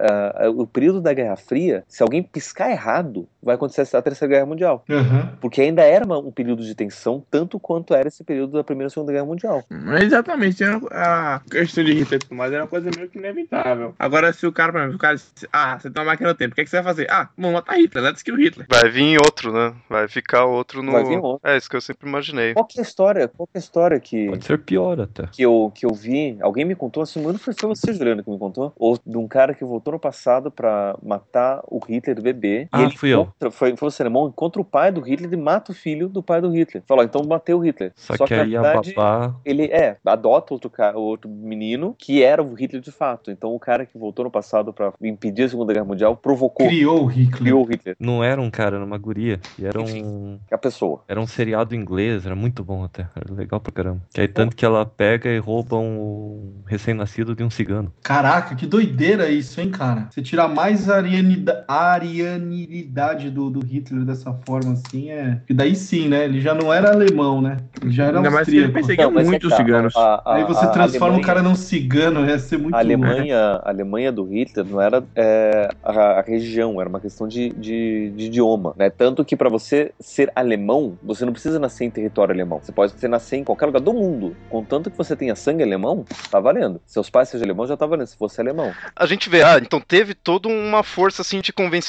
O período da Guerra Fria, se alguém piscar errado, vai acontecer a Terceira Guerra Mundial. Aham. Porque ainda era uma- um período de tensão, tanto quanto era esse período da Primeira e Segunda Guerra Mundial. Mas exatamente, era a questão de Hitler mais era uma coisa meio que inevitável. Agora, se o cara, por exemplo, o cara disse, ah, você tem uma máquina do tempo, o que, é que você vai fazer? Ah, vamos matar Hitler, let's kill Hitler. Vai vir outro, né? Vai ficar outro no. Vai vir outro. É isso que eu sempre imaginei. Qual que é a história? Qual que é a história que, Pode ser pior até. que, eu, que eu vi? Alguém me contou, assim, não foi foi você, Juliano, que me contou? Ou de um cara que voltou no passado pra matar o Hitler bebê. Ah, e ele fui eu. encontra- Foi, foi você, alemão, encontra o pai do Hitler e mata o filho do pai do Hitler. Falou, então matei o Hitler. Só, que, aí na a verdade, babá. ele é, adota outro, ca- outro menino que era o Hitler de fato. Então o cara que voltou no passado pra impedir a Segunda Guerra Mundial provocou, Criou o Hitler. criou o Hitler, Não era um cara, era uma guria. E era Enfim. um. a pessoa. Era um seriado inglês, era muito bom até. Era legal pra caramba. Que aí tanto que ela pega e rouba um recém-nascido de um cigano. Caraca, que doideira isso, hein, cara? Você tirar mais a arianida- arianilidade do, do Hitler dessa forma assim é. E daí sim, né? Ele já não era alemão, né? Ele já era Ainda mais que ele austríaco. perseguia é muito que tá, ciganos. a- a- Aí você transforma Alemanha- o cara num cigano, ia ser muito A. Alemanha, a Alemanha do Hitler não era é, a, a região, era uma questão de, de, de idioma, né? Tanto que para você ser alemão, você não precisa nascer em território alemão. Você pode ser nascer em qualquer lugar do mundo, contanto que você tenha sangue alemão, tá valendo. Seus pais sejam alemão, já tá valendo. Se fosse alemão, A gente vê, ah, então teve toda uma força assim de convencimento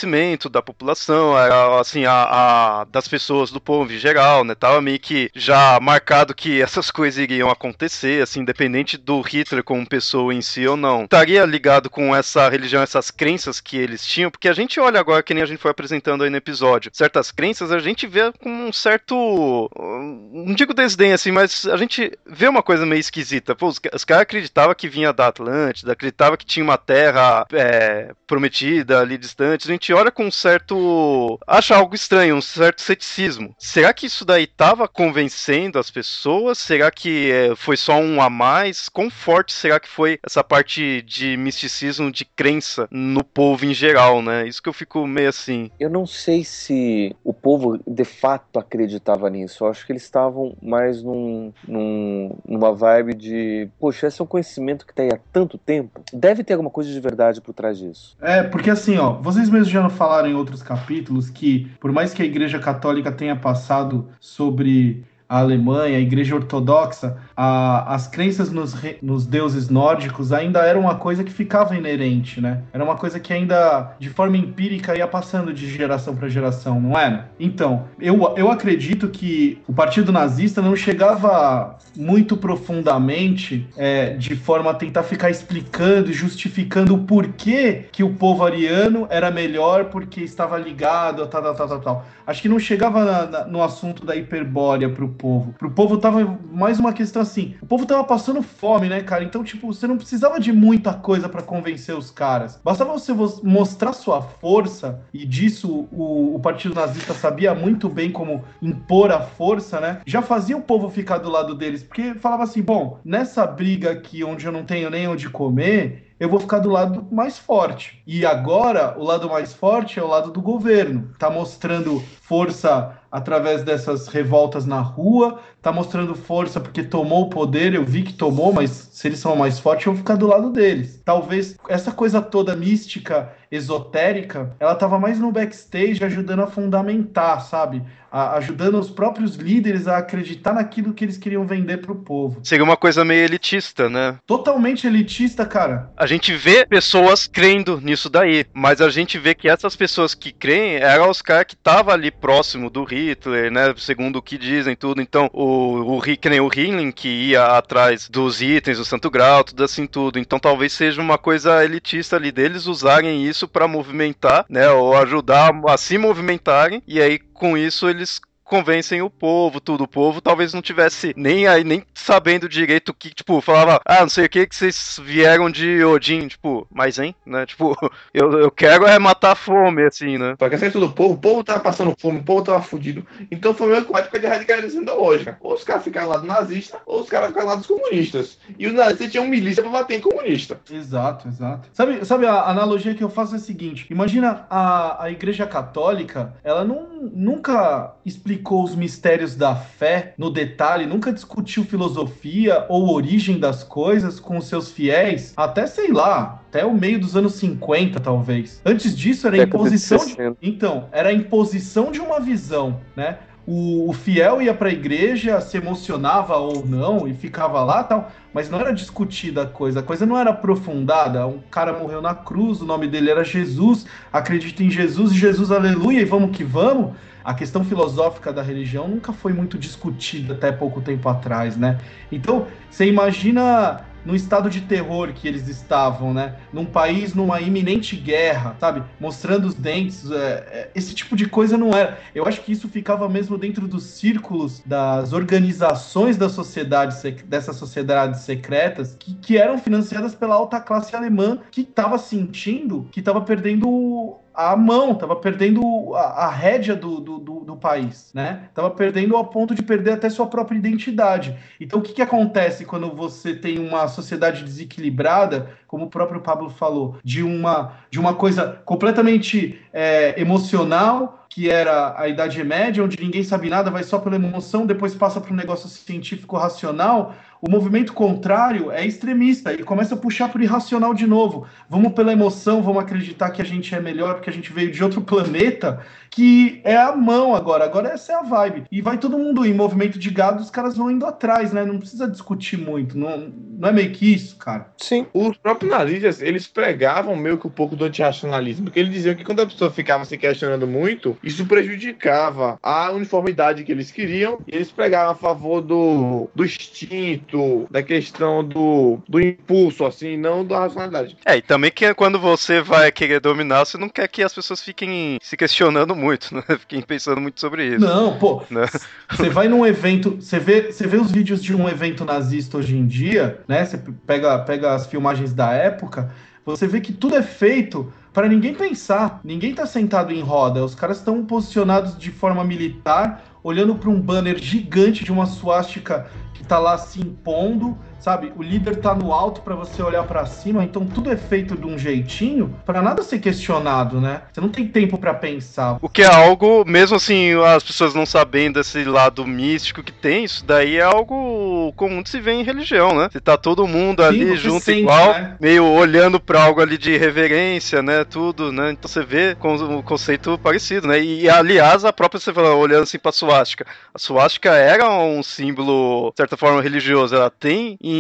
da população, era, assim, a, a- das pessoas, do povo em geral, né? Tava meio que já marcado que essas coisas iriam acontecer, assim, independente do Hitler como pessoa em si ou não. Estaria ligado com essa religião, essas crenças que eles tinham, porque a gente olha agora, que nem a gente foi apresentando aí no episódio, certas crenças a gente vê com um certo. Não digo desdém, assim, mas a gente vê uma coisa meio esquisita. Pô, os, os caras acreditavam que vinha da Atlântida, acreditavam que tinha uma terra é, prometida ali distante. Gente olha com um certo. acha algo estranho, um certo ceticismo. Será que isso daí tava convencendo as pessoas? Será que é, foi só um a mais? Quão forte será que foi essa parte de misticismo, de crença no povo em geral, né? Isso que eu fico meio assim. eu não sei se o povo de fato acreditava nisso. Eu acho que eles estavam mais num, num- numa vibe de, poxa, esse é um conhecimento que tá aí há tanto tempo. Deve ter alguma coisa de verdade por trás disso. É, porque assim, ó, vocês mesmos já falaram em outros capítulos que, por mais que a Igreja Católica tenha passado sobre a Alemanha, a Igreja Ortodoxa, a, as crenças nos, nos deuses nórdicos ainda era uma coisa que ficava inerente, né? Era uma coisa que ainda, de forma empírica, ia passando de geração para geração, não era? Então, eu, eu acredito que o Partido Nazista não chegava muito profundamente é, de forma a tentar ficar explicando e justificando o porquê que o povo ariano era melhor porque estava ligado a tal, tal, tal, tal. Acho que não chegava na, na, no assunto da hiperbórea pro povo. Pro povo tava mais uma questão assim. O povo tava passando fome, né, cara? Então, tipo, você não precisava de muita coisa para convencer os caras. Bastava você mostrar sua força, e disso o, o Partido Nazista sabia muito bem como impor a força, né? Já fazia o povo ficar do lado deles, porque falava assim: bom, nessa briga aqui onde eu não tenho nem onde comer, eu vou ficar do lado mais forte. E agora, o lado mais forte é o lado do governo. Tá mostrando força através dessas revoltas na rua, tá mostrando força porque tomou o poder, eu vi que tomou, mas se eles são mais fortes, eu vou ficar do lado deles. Talvez essa coisa toda mística, esotérica, ela tava mais no backstage ajudando a fundamentar, sabe? A, ajudando os próprios líderes a acreditar naquilo que eles queriam vender pro povo. Seria uma coisa meio elitista, né? Totalmente elitista, cara. A gente vê pessoas crendo nisso daí, mas a gente vê que essas pessoas que creem eram os caras que estavam ali próximo do Hitler, né? Segundo o que dizem tudo. Então, o, o que nem o Himmler que ia atrás dos itens, do Santo Grau, tudo assim, tudo. Então, talvez seja uma coisa elitista ali deles usarem isso para movimentar, né? Ou ajudar a se movimentarem. E aí, com isso, eles convencem o povo, tudo. O povo talvez não tivesse nem aí, nem sabendo direito o que, tipo, falava, ah, não sei o que que vocês vieram de Odin, tipo, mas hein, né? Tipo, eu, eu quero é matar a fome, assim, né? Porque a do povo, o povo tava passando fome, o povo tava fudido. Então foi meio que uma época de radicalização ideológica. Ou os caras ficaram lá do nazista, ou os caras ficaram lá dos comunistas. E os nazistas tinham milícia pra bater em comunista. Exato, exato. Sabe, sabe a analogia que eu faço é a seguinte: imagina a, a igreja católica, ela não, nunca explicou explicou os mistérios da fé no detalhe, nunca discutiu filosofia ou origem das coisas com seus fiéis, até sei lá, até o meio dos anos 50, talvez. Antes disso era imposição de... Então, era a imposição de uma visão, né? O, o, fiel ia para a igreja, se emocionava ou não e ficava lá tal, mas não era discutida a coisa, a coisa não era aprofundada. Um cara morreu na cruz, o nome dele era Jesus, acredita em Jesus e Jesus, aleluia, e vamos que vamos a questão filosófica da religião nunca foi muito discutida até pouco tempo atrás, né? Então, você imagina no estado de terror que eles estavam, né? Num país numa iminente guerra, sabe? Mostrando os dentes. É, é, esse tipo de coisa não era. Eu acho que isso ficava mesmo dentro dos círculos das organizações da sociedade, dessas sociedades secretas, que, que eram financiadas pela alta classe alemã, que estava sentindo que estava perdendo a mão, tava perdendo a, a rédea do, do, do, do, país, né? Tava perdendo ao ponto de perder até sua própria identidade. Então, o que, que acontece quando você tem uma sociedade desequilibrada, como o próprio Pablo falou, de uma, de uma coisa completamente é, emocional, que era a Idade Média, onde ninguém sabe nada, vai só pela emoção, depois passa para um negócio científico racional, o movimento contrário é extremista e começa a puxar para o irracional de novo. Vamos pela emoção, vamos acreditar que a gente é melhor porque a gente veio de outro planeta, que é a mão agora. Agora essa é a vibe. E vai todo mundo em movimento de gado, os caras vão indo atrás, né? Não precisa discutir muito. Não, não é meio que isso, cara. Sim. Os próprios nazistas, eles pregavam meio que um pouco do antirracionalismo, porque eles diziam que quando a pessoa ficava se questionando muito, isso prejudicava a uniformidade que eles queriam, e eles pregavam a favor do, do instinto do, da questão do, do impulso, assim, não da racionalidade. É, e também que quando você vai querer dominar, você não quer que as pessoas fiquem se questionando muito, né? Fiquem pensando muito sobre isso. Não, pô. Né? Você vai num evento, você vê, você vê os vídeos de um evento nazista hoje em dia, né? Você pega, pega as filmagens da época, você vê que tudo é feito para ninguém pensar. Ninguém tá sentado em roda. Os caras estão posicionados de forma militar, olhando para um banner gigante de uma suástica tá lá se impondo, sabe? O líder tá no alto para você olhar para cima, então tudo é feito de um jeitinho para nada ser questionado, né? Você não tem tempo para pensar. O que é algo, mesmo assim, as pessoas não sabendo desse lado místico que tem, isso daí é algo comum de se ver em religião, né? Se tá todo mundo Sim, ali você junto sente, igual, né? meio olhando pra algo ali de reverência, né? Tudo, né? Então você vê com o conceito parecido, né? E aliás, a própria você fala, olhando assim pra suástica. A suástica era um símbolo, de certa forma, religioso. Ela tem em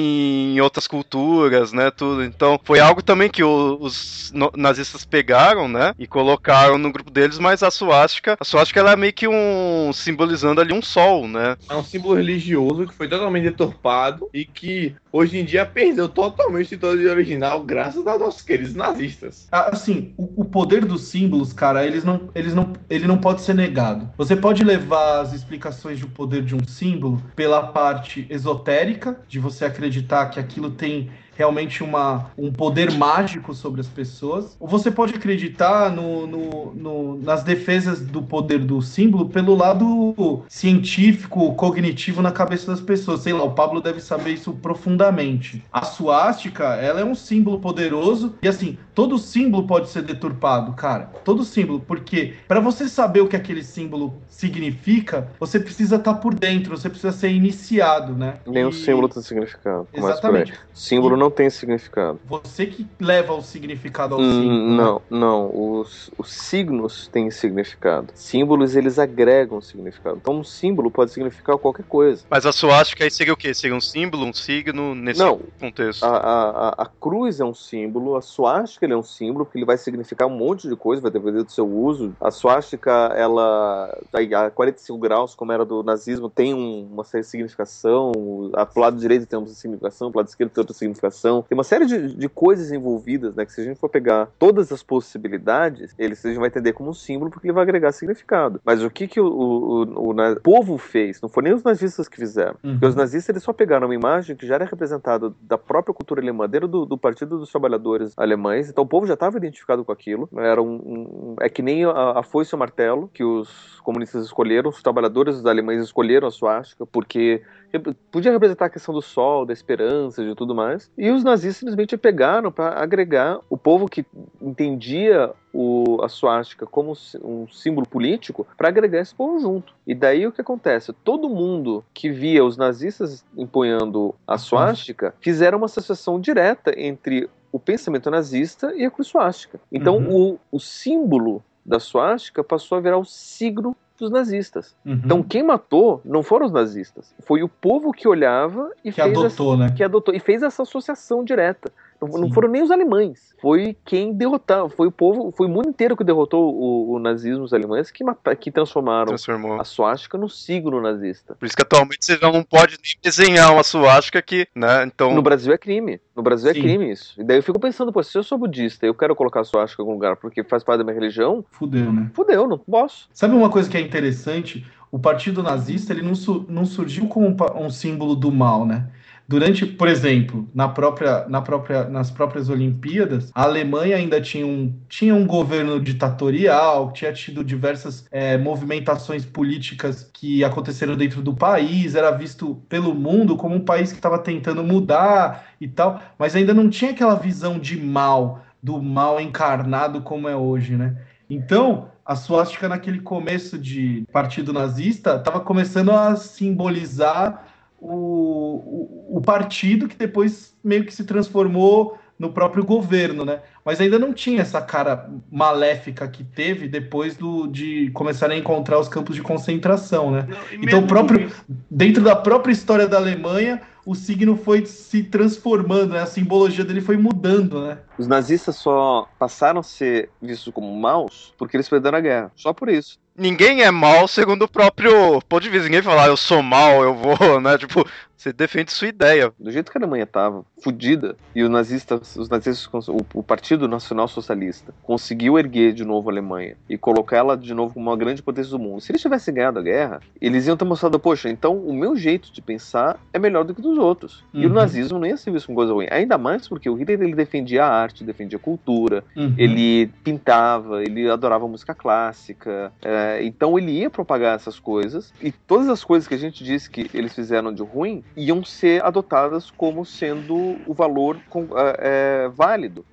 outras culturas, né? Tudo. Então foi algo também que os nazistas pegaram, né? E colocaram no grupo deles, mas a suástica, a suástica ela é meio que um simbolizando ali um sol, né? É um símbolo religioso que foi totalmente deturpado e que hoje em dia perdeu totalmente o sentido original graças aos nossos queridos nazistas. Ah, Assim, o, o poder dos símbolos, cara, eles não, eles não, ele não pode ser negado. Você pode levar as explicações do poder de um símbolo pela parte esotérica, de você acreditar que aquilo tem realmente uma, um poder mágico sobre as pessoas, ou você pode acreditar no, no- no- nas defesas do poder do símbolo pelo lado científico, cognitivo na cabeça das pessoas. Sei lá, o Pablo deve saber isso profundamente. A suástica, ela é um símbolo poderoso e assim, todo símbolo pode ser deturpado, cara. Todo símbolo, porque para você saber o que aquele símbolo significa, você precisa estar por dentro, você precisa ser iniciado, né? Nem o E- símbolo tem significado. Por aí. Exatamente. O símbolo não tem significado. Você que leva o significado ao Hum, símbolo. né? não, não. Os, os signos têm significado. Símbolos, eles agregam significado. Então, um símbolo pode significar qualquer coisa. Mas a suástica aí seria o quê? Seria um símbolo, um signo nesse Não. contexto? A, a, a- a cruz é um símbolo, a suástica ele é um símbolo, porque ele vai significar um monte de coisa, vai depender do seu uso. A suástica, ela, a 45 graus, como era do nazismo, tem um- uma de significação. A, pro lado direito tem uma significação, pro lado esquerdo tem outra significação. Tem uma série de, de coisas envolvidas, né? Que se a gente for pegar todas as possibilidades, ele, a gente vai entender como um símbolo, porque ele vai agregar significado. Mas o que, que o, o, o- o povo fez? Não foram nem os nazistas que fizeram. Uhum. Porque os nazistas eles só pegaram uma imagem que já era representada da própria cultura alemã, dentro do, do Partido dos Trabalhadores Alemães. Então o povo já estava identificado com aquilo. Era um, um- é que nem a, a foice e o martelo que os comunistas escolheram, os trabalhadores alemães escolheram a suástica porque podia representar a questão do sol, da esperança, de tudo mais. E os nazistas simplesmente pegaram para agregar o povo que entendia o, a suástica como um símbolo político para agregar esse povo junto. E daí o que acontece? Todo mundo que via os nazistas empunhando a suástica fizeram uma associação direta entre o pensamento nazista e a cruz suástica. Então o, o símbolo da suástica passou a virar o signo dos nazistas. Uhum. Então quem matou não foram os nazistas, foi o povo que olhava e que fez essa- adotou, né? que adotou e fez essa associação direta. Não, não foram nem os alemães, foi quem derrotou, foi o povo, foi o mundo inteiro que derrotou o, o nazismo, os alemães, que, que transformaram Transformou. a suástica no signo nazista. Por isso que atualmente você já não pode nem desenhar uma suástica que, né? Então, No Brasil é crime. No Brasil Sim. é crime isso. E daí eu fico pensando, pô, se eu sou budista e eu quero colocar a suástica em algum lugar porque faz parte da minha religião, Fudeu, né? fudeu, não posso. Sabe uma coisa que é interessante? O Partido Nazista ele não, su- não surgiu como um, um símbolo do mal, né? Durante, por exemplo, na própria, na própria, nas próprias Olimpíadas, a Alemanha ainda tinha um, tinha um governo ditatorial, tinha tido diversas eh, movimentações políticas que aconteceram dentro do país, era visto pelo mundo como um país que estava tentando mudar e tal, mas ainda não tinha aquela visão de mal, do mal encarnado como é hoje, né? Então, a suástica naquele começo de partido nazista estava começando a simbolizar o, o, o partido que depois meio que se transformou no próprio governo, né? Mas ainda não tinha essa cara maléfica que teve depois do, de começar a encontrar os campos de concentração, né? Então, o próprio, dentro da própria história da Alemanha, o signo foi se transformando, né? A simbologia dele foi mudando, né? Os nazistas só passaram a ser vistos como maus porque eles perderam a guerra. Só por isso. ninguém é mal segundo o próprio ponto de vista. Ninguém fala, ah, eu sou mal, eu vou, né? Tipo, você defende sua ideia. Do jeito que a Alemanha estava, fudida, e os nazistas, os nazistas, o, o Partido Nacional Socialista conseguiu erguer de novo a Alemanha e colocar ela de novo como uma grande potência do mundo. Se eles tivessem ganhado a guerra, eles iam ter mostrado, poxa, então o meu jeito de pensar é melhor do que dos outros. E o Uhum. nazismo não ia ser visto como coisa ruim. Ainda mais porque o Hitler ele defendia a arte, defendia a cultura, Uhum. ele pintava, ele adorava música clássica, é, então ele ia propagar essas coisas e todas as coisas que a gente disse que eles fizeram de ruim iam ser adotadas como sendo o valor com- é, é, válido.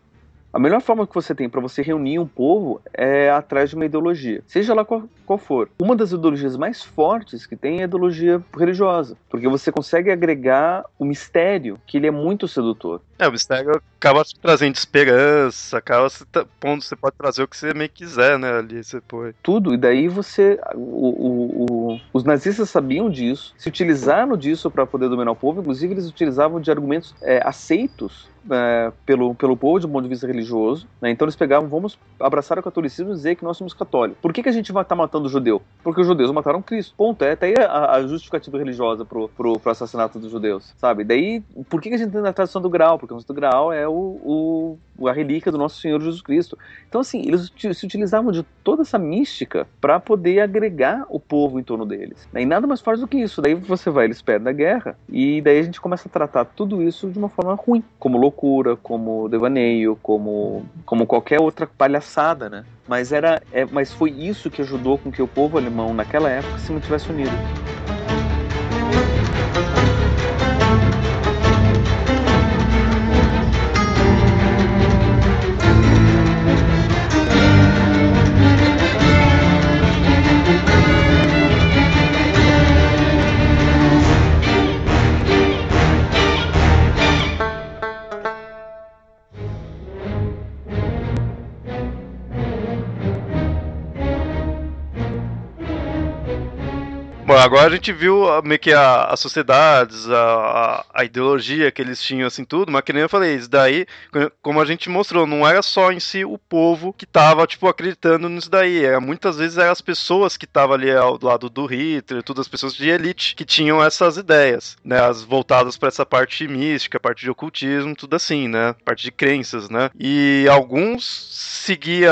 A melhor forma que você tem para você reunir um povo é atrás de uma ideologia, seja lá qual, qual for. Uma das ideologias mais fortes que tem é a ideologia religiosa, porque você consegue agregar o mistério, que ele é muito sedutor. É, o mistério acaba trazendo esperança, acaba pondo, você pode trazer o que você meio quiser, né, ali você põe. Tudo, e daí você, o, o, o, os nazistas sabiam disso, se utilizaram disso para poder dominar o povo, inclusive eles utilizavam de argumentos é, aceitos é, pelo, pelo povo de um ponto de vista religioso. Né? Então eles pegavam, vamos abraçar o catolicismo e dizer que nós somos católicos. Por que, que a gente vai estar tá matando o judeu? Porque os judeus mataram Cristo. Ponto. É até aí a, a justificativa religiosa pro, pro, pro, assassinato dos judeus, sabe? Daí, por que, a gente tem a tradição do grau? Porque o grau é o, o, a relíquia do nosso Senhor Jesus Cristo. Então, assim, eles se utilizavam de toda essa mística para poder agregar o povo em torno deles. Né? E nada mais faz do que isso. Daí você vai, eles perdem a guerra, e daí a gente começa a tratar tudo isso de uma forma ruim, como loucura, como devaneio, como, como qualquer outra palhaçada, né? Mas era, é, mas foi isso que ajudou com que o povo alemão naquela época se mantivesse unido. Agora a gente viu ah, meio que a, as sociedades, a, a, ideologia que eles tinham, assim, tudo, mas que nem eu falei, isso daí, como a gente mostrou, não era só em si o povo que tava, tipo, acreditando nisso daí, era, muitas vezes eram as pessoas que estavam ali ao lado do Hitler, todas as pessoas de elite que tinham essas ideias, né, as voltadas para essa parte mística, parte de ocultismo, tudo assim, né, parte de crenças, né, e alguns seguia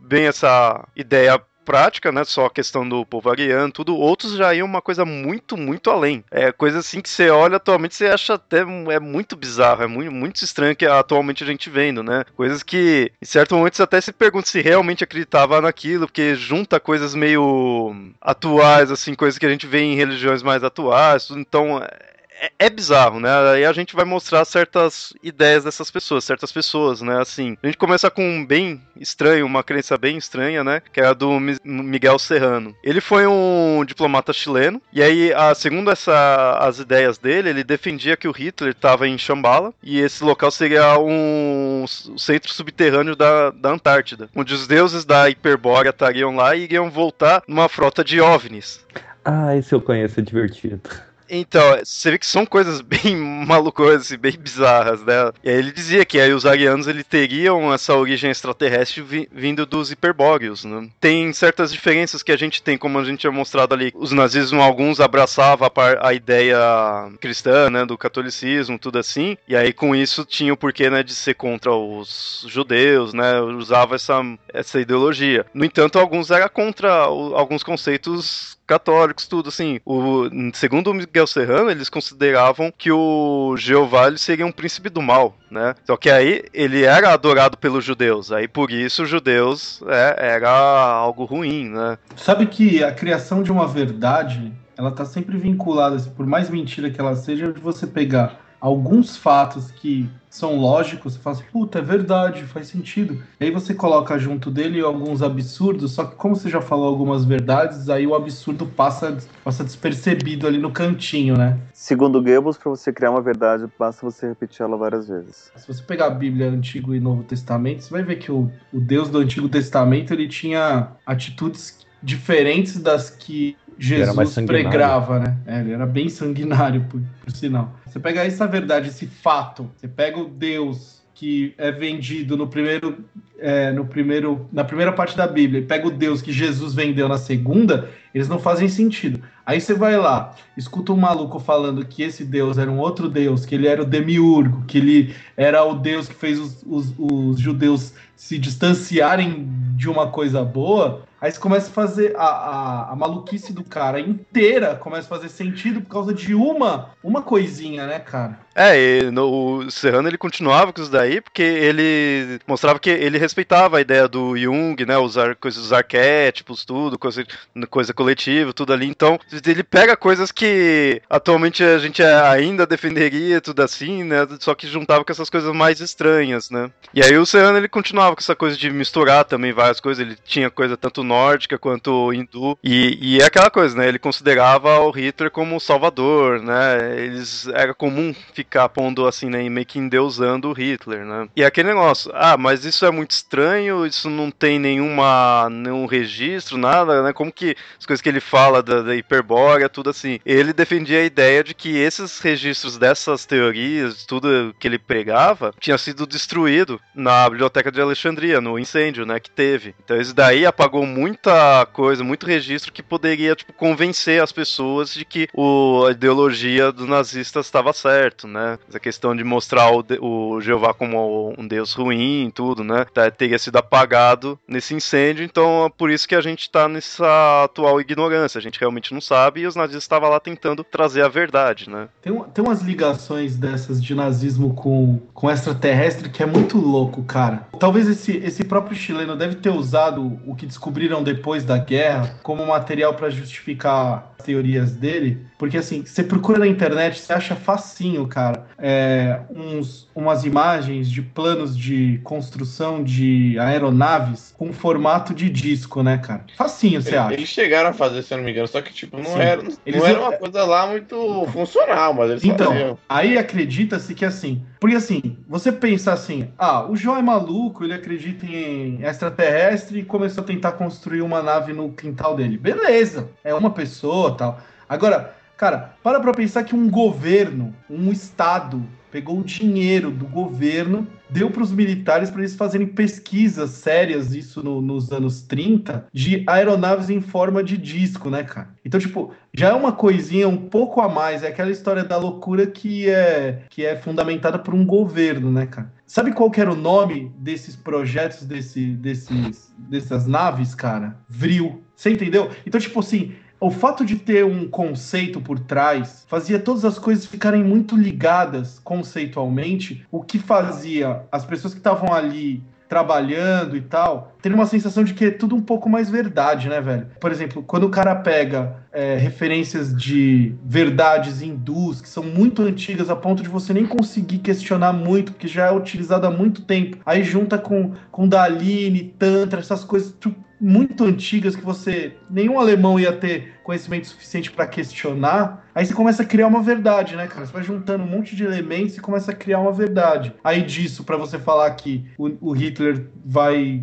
bem essa ideia prática, né? Só a questão do povo ariano, tudo. Outros já iam uma coisa muito, muito além. É coisa assim que você olha atualmente, você acha até é muito bizarro, é muito, muito estranho que atualmente a gente vendo, né? Coisas que, em certo momento, você até se pergunta se realmente acreditava naquilo, porque junta coisas meio atuais, assim, coisas que a gente vê em religiões mais atuais. Então, é, é, bizarro, né? Aí a gente vai mostrar certas ideias dessas pessoas, certas pessoas, né? Assim, a gente começa com um bem estranho, uma crença bem estranha, né? Que é a do Miguel Serrano. Ele foi um diplomata chileno, e aí, segundo essa, as ideias dele, ele defendia que o Hitler estava em Shambhala, e esse local seria um centro subterrâneo da, da Antártida, onde os deuses da Hiperbórea estariam lá e iriam voltar numa frota de OVNIs. Ah, esse eu conheço, é divertido. Então, você vê que são coisas bem malucas e bem bizarras, né? E aí ele dizia que aí os arianos ele teriam essa origem extraterrestre vi vindo dos hiperbóreos, né? Tem certas diferenças que a gente tem, como a gente tinha mostrado ali. Os nazistas, alguns abraçavam a, a ideia cristã, né? Do catolicismo, tudo assim. E aí com isso tinha o porquê, né? De ser contra os judeus, né? Usava essa, essa ideologia. No entanto, alguns eram contra alguns conceitos católicos, tudo assim. O, segundo o Miguel Serrano, eles consideravam que o Jeová seria um príncipe do mal, né? Só que aí ele era adorado pelos judeus, aí por isso os judeus é, era algo ruim, né? Sabe que a criação de uma verdade, ela tá sempre vinculada, por mais mentira que ela seja, de você pegar alguns fatos que são lógicos, você fala assim, puta, é verdade, faz sentido. E aí você coloca junto dele alguns absurdos, só que como você já falou algumas verdades, aí o absurdo passa, passa despercebido ali no cantinho, né? Segundo Goebbels, para você criar uma verdade, basta você repetir ela várias vezes. Se você pegar a Bíblia Antigo e Novo Testamento, você vai ver que o, o Deus do Antigo Testamento, ele tinha atitudes diferentes das que Jesus pregava, né? É, ele era bem sanguinário, por, por sinal. Você pega essa verdade, esse fato, você pega o Deus que é vendido no primeiro, é, no primeiro, na primeira parte da Bíblia, e pega o Deus que Jesus vendeu na segunda, eles não fazem sentido. Aí você vai lá, escuta um maluco falando que esse Deus era um outro Deus, que ele era o demiurgo, que ele era o Deus que fez os, os, os judeus se distanciarem de uma coisa boa. Aí você começa a fazer a, a, a, maluquice do cara inteira começa a fazer sentido por causa de uma, uma coisinha, né, cara? É, no, o Serrano ele continuava com isso daí porque ele mostrava que ele respeitava a ideia do Jung, né, os, coisas, os arquétipos, tudo, coisa, coisa coletiva, tudo ali. Então, ele pega coisas que atualmente a gente ainda defenderia, tudo assim, né, só que juntava com essas coisas mais estranhas, né. E aí o Serrano ele continuava com essa coisa de misturar também várias coisas, ele tinha coisa tanto nórdica quanto hindu, e, e é aquela coisa, né, ele considerava o Hitler como salvador, né, eles, era comum ficar ficar pondo assim, né, meio que endeusando o Hitler, né? E aquele negócio, ah, mas isso é muito estranho, isso não tem nenhuma, nenhum registro, nada, né? Como que as coisas que ele fala da, da hiperbórea, tudo assim. Ele defendia a ideia de que esses registros dessas teorias, tudo que ele pregava, tinha sido destruído na biblioteca de Alexandria, no incêndio, né, que teve. Então isso daí apagou muita coisa, muito registro que poderia, tipo, convencer as pessoas de que o, a ideologia dos nazistas estava certo, né? Né? Essa questão de mostrar o, o Jeová como um deus ruim, tudo, né? Tá, teria sido apagado nesse incêndio, então é por isso que a gente tá nessa atual ignorância. A gente realmente não sabe e os nazistas estavam lá tentando trazer a verdade, né? Tem, tem umas ligações dessas de nazismo com, com extraterrestre que é muito louco, cara. Talvez esse, esse próprio chileno deve ter usado o que descobriram depois da guerra como material para justificar as teorias dele, porque assim, você procura na internet, você acha facinho, cara é, uns, umas imagens de planos de construção de aeronaves com formato de disco, né, cara? Facinho, você acha? Eles chegaram a fazer, se eu não me engano, só que, tipo, não, era, não eles era uma coisa lá muito funcional, mas eles Então, faziam. aí acredita-se que assim, porque assim, você pensa assim, ah, o João é maluco, ele acredita em extraterrestre e começou a tentar construir uma nave no quintal dele. Beleza, é uma pessoa tal. Agora, Cara, para pra pensar que um governo, um estado, pegou o dinheiro do governo, deu para os militares para eles fazerem pesquisas sérias, isso no, nos anos 30, de aeronaves em forma de disco, né, cara? Então, tipo, já é uma coisinha um pouco a mais, é aquela história da loucura que é, que é fundamentada por um governo, né, cara? Sabe qual que era o nome desses projetos, desse, desses, dessas naves, cara? Vril. Você entendeu? Então, tipo assim, o fato de ter um conceito por trás fazia todas as coisas ficarem muito ligadas conceitualmente, o que fazia as pessoas que estavam ali trabalhando e tal, ter uma sensação de que é tudo um pouco mais verdade, né, velho? Por exemplo, quando o cara pega é, referências de verdades hindus que são muito antigas a ponto de você nem conseguir questionar muito, porque já é utilizado há muito tempo, aí junta com, com Daline, Tantra, essas coisas muito antigas que você nenhum alemão ia ter conhecimento suficiente para questionar, aí você começa a criar uma verdade, né, cara? Você vai juntando um monte de elementos e começa a criar uma verdade. Aí disso, para você falar que o, o, Hitler vai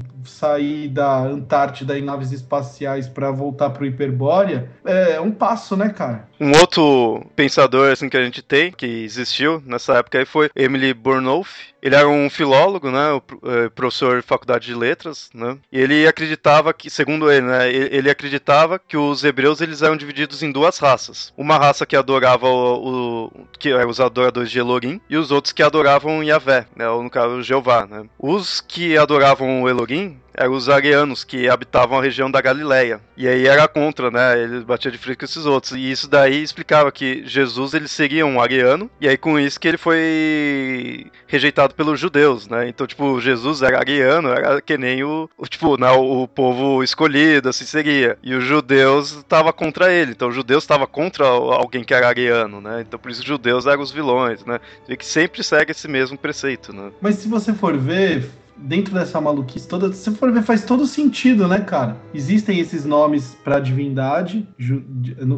da Antártida em naves espaciais para voltar pro Hiperbórea, é um passo, né, cara? Um outro pensador assim que a gente tem, que existiu nessa época aí foi Emily Burnouf. Ele era um filólogo, né, é, professor de faculdade de letras, né? E ele acreditava que, segundo ele, né, ele acreditava que os hebreus eles eram divididos em duas raças. Uma raça que adorava o, o que eram os adoradores de Elohim e os outros que adoravam Yahvé, né, ou no caso Jeová, né? Os que adoravam o Elohim eram os arianos que habitavam a região da Galileia. E aí era contra, né? Ele batia de frente com esses outros. E isso daí explicava que Jesus ele seria um ariano, e aí com isso que ele foi rejeitado pelos judeus, né? Então, tipo, Jesus era ariano, era que nem o, o tipo, né, o povo escolhido, assim seria. E os judeus estavam contra ele. Então, os judeus estavam contra alguém que era ariano, né? Então, por isso os judeus eram os vilões, né? E que sempre segue esse mesmo preceito, né? Mas se você for ver, dentro dessa maluquice toda, se for ver, faz todo sentido, né, cara? Existem esses nomes para divindade, ju,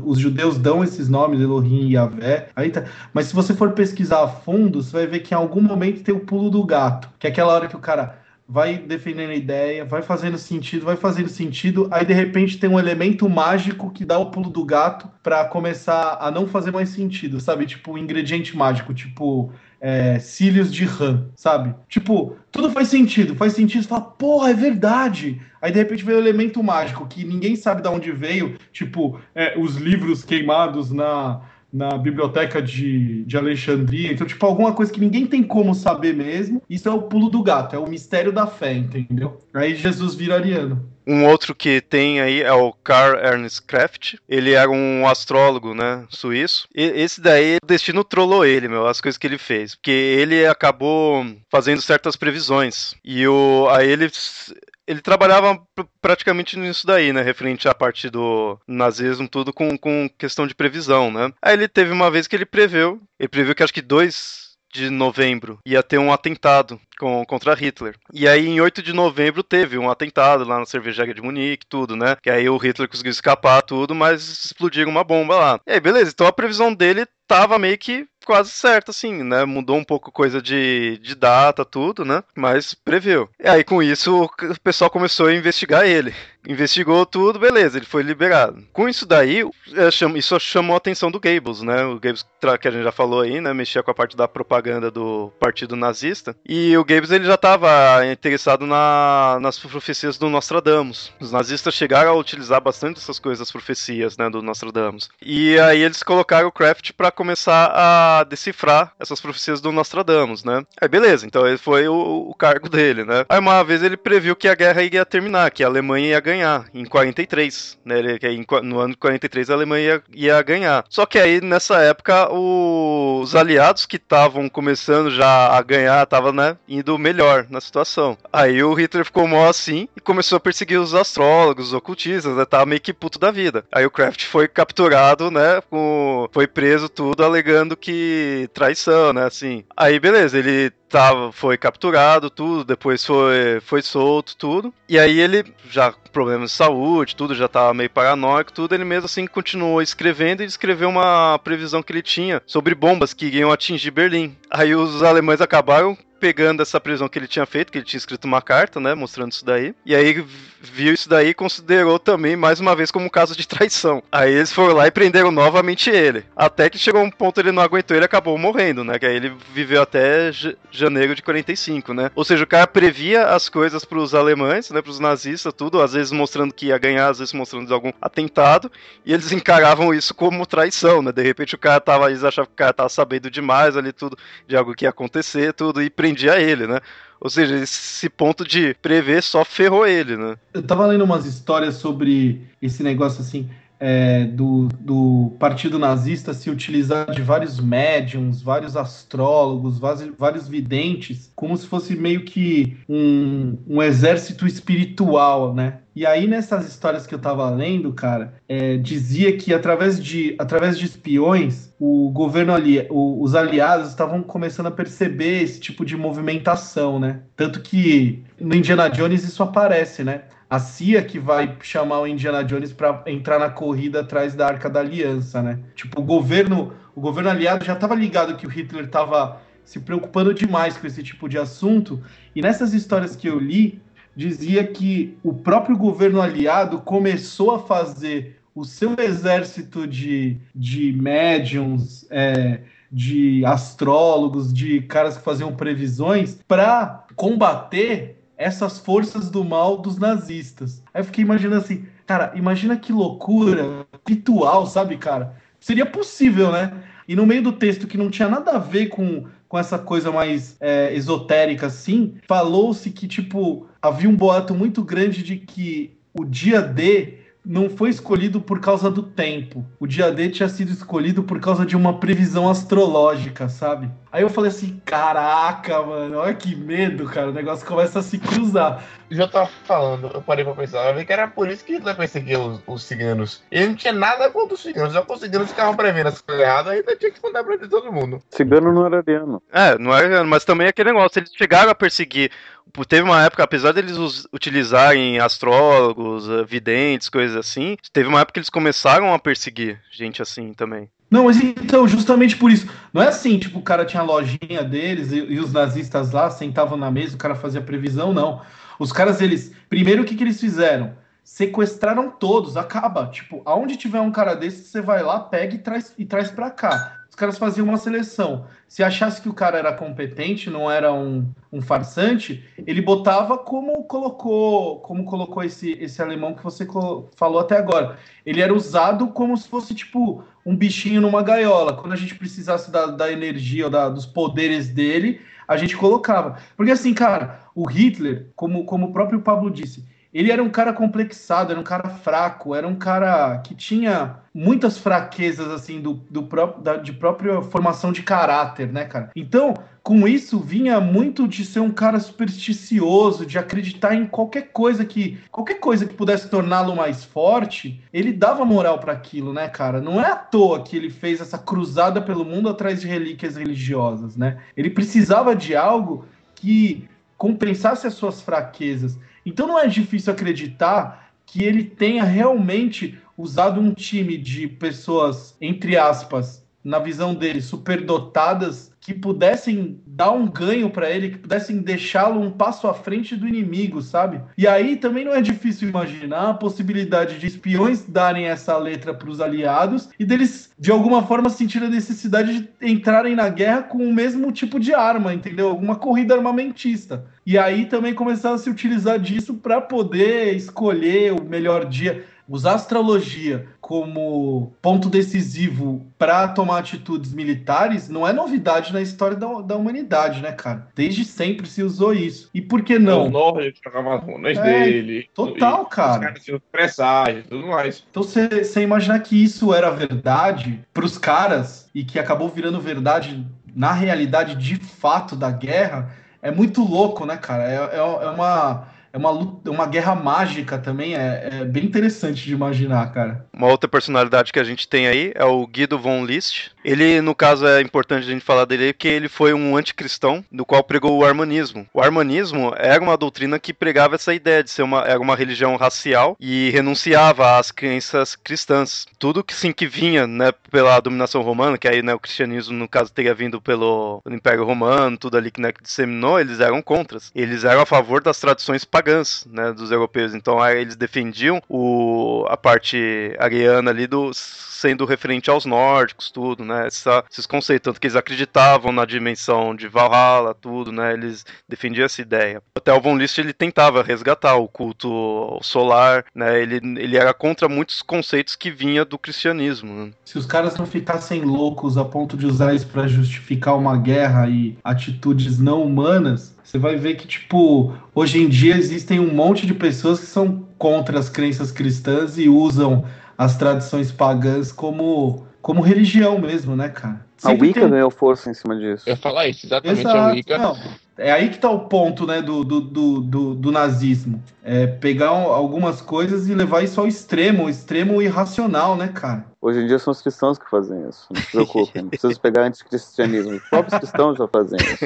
os judeus dão esses nomes, Elohim e Yahvé, aí tá. Mas se você for pesquisar a fundo, você vai ver que em algum momento tem o pulo do gato, que é aquela hora que o cara vai defendendo a ideia, vai fazendo sentido, vai fazendo sentido, aí de repente tem um elemento mágico que dá o pulo do gato para começar a não fazer mais sentido, sabe? Tipo, um ingrediente mágico, tipo é, cílios de rã, sabe? Tipo, tudo faz sentido, faz sentido, você fala, porra, é verdade. Aí de repente vem o elemento mágico que ninguém sabe de onde veio, tipo, é, os livros queimados na, na biblioteca de, de Alexandria. Então, tipo, alguma coisa que ninguém tem como saber mesmo. Isso é o pulo do gato, é o mistério da fé, entendeu? Aí Jesus vira ariano. Um outro que tem aí é o Karl Ernst Kraft. Ele era um astrólogo, né, suíço. E esse daí, o destino trollou ele, meu, as coisas que ele fez. Porque ele acabou fazendo certas previsões. E o, aí ele ele trabalhava praticamente nisso daí, né? Referente à parte do nazismo, tudo com, com questão de previsão, né? Aí ele teve uma vez que ele preveu, ele previu que acho que dois de novembro ia ter um atentado com, contra Hitler. E aí, em 8 de novembro, teve um atentado lá na cervejaria de Munique, tudo, né? Que aí o Hitler conseguiu escapar, tudo, mas explodiram uma bomba lá. E aí, beleza, então a previsão dele tava meio que quase certo, assim, né? Mudou um pouco coisa de, de data, tudo, né? Mas previu. E aí, com isso, o pessoal começou a investigar ele. Investigou tudo, beleza, ele foi liberado. Com isso daí, é, isso chamou a atenção do Goebbels, né? O Goebbels, que a gente já falou aí, né? Mexia com a parte da propaganda do partido nazista. E o Goebbels, ele já estava interessado na, nas profecias do Nostradamus. Os nazistas chegaram a utilizar bastante essas coisas, as profecias, né? Do Nostradamus. E aí eles colocaram o Kraft para começar a decifrar essas profecias do Nostradamus, né? Aí beleza, então ele foi o, o, cargo dele, né? Aí uma vez ele previu que a guerra ia terminar, que a Alemanha ia ganhar em 43, né? Ele, que no ano de 43 a Alemanha ia, ia ganhar. Só que aí nessa época os aliados que estavam começando já a ganhar, estavam, né, indo melhor na situação. Aí o Hitler ficou mó assim e começou a perseguir os astrólogos, os ocultistas, né? Tava meio que puto da vida. Aí o Kraft foi capturado, né? Com... Foi preso tudo, alegando que traição, né? Assim. Aí beleza, ele tava, foi capturado, tudo, depois foi, foi solto, tudo. E aí ele, já com problemas de saúde, tudo, já tava meio paranoico, tudo, ele mesmo assim continuou escrevendo e escreveu uma previsão que ele tinha sobre bombas que iriam atingir Berlim. Aí os alemães acabaram pegando essa prisão que ele tinha feito, que ele tinha escrito uma carta, né, mostrando isso daí. E aí viu isso daí e considerou também mais uma vez como um caso de traição. Aí eles foram lá e prenderam novamente ele. Até que chegou um ponto ele não aguentou, ele acabou morrendo, né? Que aí ele viveu até janeiro de 45, né? Ou seja, o cara previa as coisas para os alemães, né, para os nazistas, tudo, às vezes mostrando que ia ganhar, às vezes mostrando algum atentado, e eles encaravam isso como traição, né? De repente o cara tava, eles achavam que o cara tava sabendo demais ali tudo de algo que ia acontecer, tudo e prendia ele, né? Ou seja, esse ponto de prever só ferrou ele, né? Eu tava lendo umas histórias sobre esse negócio assim. É, do, do partido nazista se utilizar de vários médiums, vários astrólogos, vários, videntes, como se fosse meio que um, um exército espiritual, né? E aí, nessas histórias que eu tava lendo, cara, é, dizia que através de, através de espiões, o governo ali, o, os aliados estavam começando a perceber esse tipo de movimentação, né? Tanto que no Indiana Jones isso aparece, né? A CIA que vai chamar o Indiana Jones para entrar na corrida atrás da Arca da Aliança, né? Tipo, o governo, o governo aliado já estava ligado que o Hitler estava se preocupando demais com esse tipo de assunto. E nessas histórias que eu li, dizia que o próprio governo aliado começou a fazer o seu exército de, de médiums, é, de astrólogos, de caras que faziam previsões, para combater essas forças do mal dos nazistas. Aí eu fiquei imaginando assim, cara, imagina que loucura ritual, sabe, cara? Seria possível, né? E no meio do texto que não tinha nada a ver com, com essa coisa mais é, esotérica assim, falou-se que, tipo, havia um boato muito grande de que o dia D não foi escolhido por causa do tempo. O dia D tinha sido escolhido por causa de uma previsão astrológica, sabe? Aí eu falei assim, caraca, mano, olha que medo, cara. O negócio começa a se cruzar. Já tava falando, eu parei pra pensar, eu vi que era por isso que Hitler perseguia os, os ciganos. Ele não tinha nada contra os ciganos, só que os ciganos ficavam prevendo as coisas erradas, aí tinha que mandar pra todo mundo. Cigano não era ariano. É, não era ariano, mas também é aquele negócio, eles chegaram a perseguir teve uma época, apesar deles utilizarem astrólogos, eh, videntes, coisas assim, teve uma época que eles começaram a perseguir gente assim também. Não, mas então, justamente por isso. Não é assim, tipo, o cara tinha a lojinha deles e, e, os nazistas lá sentavam na mesa, o cara fazia previsão, não. Os caras, eles. Primeiro, o que, que eles fizeram? Sequestraram todos, acaba. Tipo, aonde tiver um cara desse, você vai lá, pega e traz, e traz pra cá os caras faziam uma seleção. Se achasse que o cara era competente, não era um, um farsante, ele botava como colocou, como colocou esse, esse alemão que você falou até agora. Ele era usado como se fosse tipo um bichinho numa gaiola. Quando a gente precisasse da, da energia ou da, dos poderes dele, a gente colocava. Porque assim, cara, o Hitler, como, como o próprio Pablo disse, ele era um cara complexado, era um cara fraco, era um cara que tinha muitas fraquezas, assim, do, do próprio, da, de própria formação de caráter, né, cara? Então, com isso, vinha muito de ser um cara supersticioso, de acreditar em qualquer coisa que. qualquer coisa que pudesse torná-lo mais forte, ele dava moral para aquilo, né, cara? Não é à toa que ele fez essa cruzada pelo mundo atrás de relíquias religiosas, né? Ele precisava de algo que compensasse as suas fraquezas. Então não é difícil acreditar que ele tenha realmente usado um time de pessoas, entre aspas, na visão dele, superdotadas, que pudessem dar um ganho para ele, que pudessem deixá-lo um passo à frente do inimigo, sabe? E aí também não é difícil imaginar a possibilidade de espiões darem essa letra para os aliados e deles de alguma forma sentir a necessidade de entrarem na guerra com o mesmo tipo de arma, entendeu? Alguma corrida armamentista. E aí também começar a se utilizar disso para poder escolher o melhor dia usar astrologia como ponto decisivo para tomar atitudes militares não é novidade na história da, da, humanidade, né, cara? Desde sempre se usou isso. E por que não? O Norte jogava as runas é, dele. Total, e, cara. Os caras tinham presságio tudo mais. Então você imaginar que isso era verdade para os caras e que acabou virando verdade na realidade de fato da guerra é muito louco, né, cara? é, é, é uma é uma, luta, uma guerra mágica também, é, é, bem interessante de imaginar, cara. Uma outra personalidade que a gente tem aí é o Guido von List. Ele, no caso, é importante a gente falar dele porque ele foi um anticristão, do qual pregou o armanismo. O armanismo era uma doutrina que pregava essa ideia de ser uma, era uma religião racial e renunciava às crenças cristãs. Tudo que sim que vinha, né, pela dominação romana, que aí né, o cristianismo, no caso, teria vindo pelo, Império Romano, tudo ali que, né, que disseminou, eles eram contras. Eles eram a favor das tradições pagãs né, dos europeus. Então aí eles defendiam o, a parte ariana ali do sendo referente aos nórdicos, tudo, né? Essa, esses conceitos, tanto que eles acreditavam na dimensão de Valhalla, tudo, né? Eles defendiam essa ideia. Até o Von List ele tentava resgatar o culto solar, né? Ele, ele era contra muitos conceitos que vinha do cristianismo. Né? Se os caras não ficassem loucos a ponto de usar isso para justificar uma guerra e atitudes não humanas, você vai ver que, tipo, hoje em dia existem um monte de pessoas que são contra as crenças cristãs e usam as tradições pagãs como, como religião mesmo, né, cara? Sempre a Wicca tem... ganhou força em cima disso. Eu ia falar isso, exatamente Exato. a Wicca. Não, é aí que tá o ponto, né, do, do, do, do, do nazismo. É pegar algumas coisas e levar isso ao extremo, o extremo irracional, né, cara? Hoje em dia são os cristãos que fazem isso. Não se preocupem, não precisa pegar anticristianismo. Os próprios cristãos já fazem isso.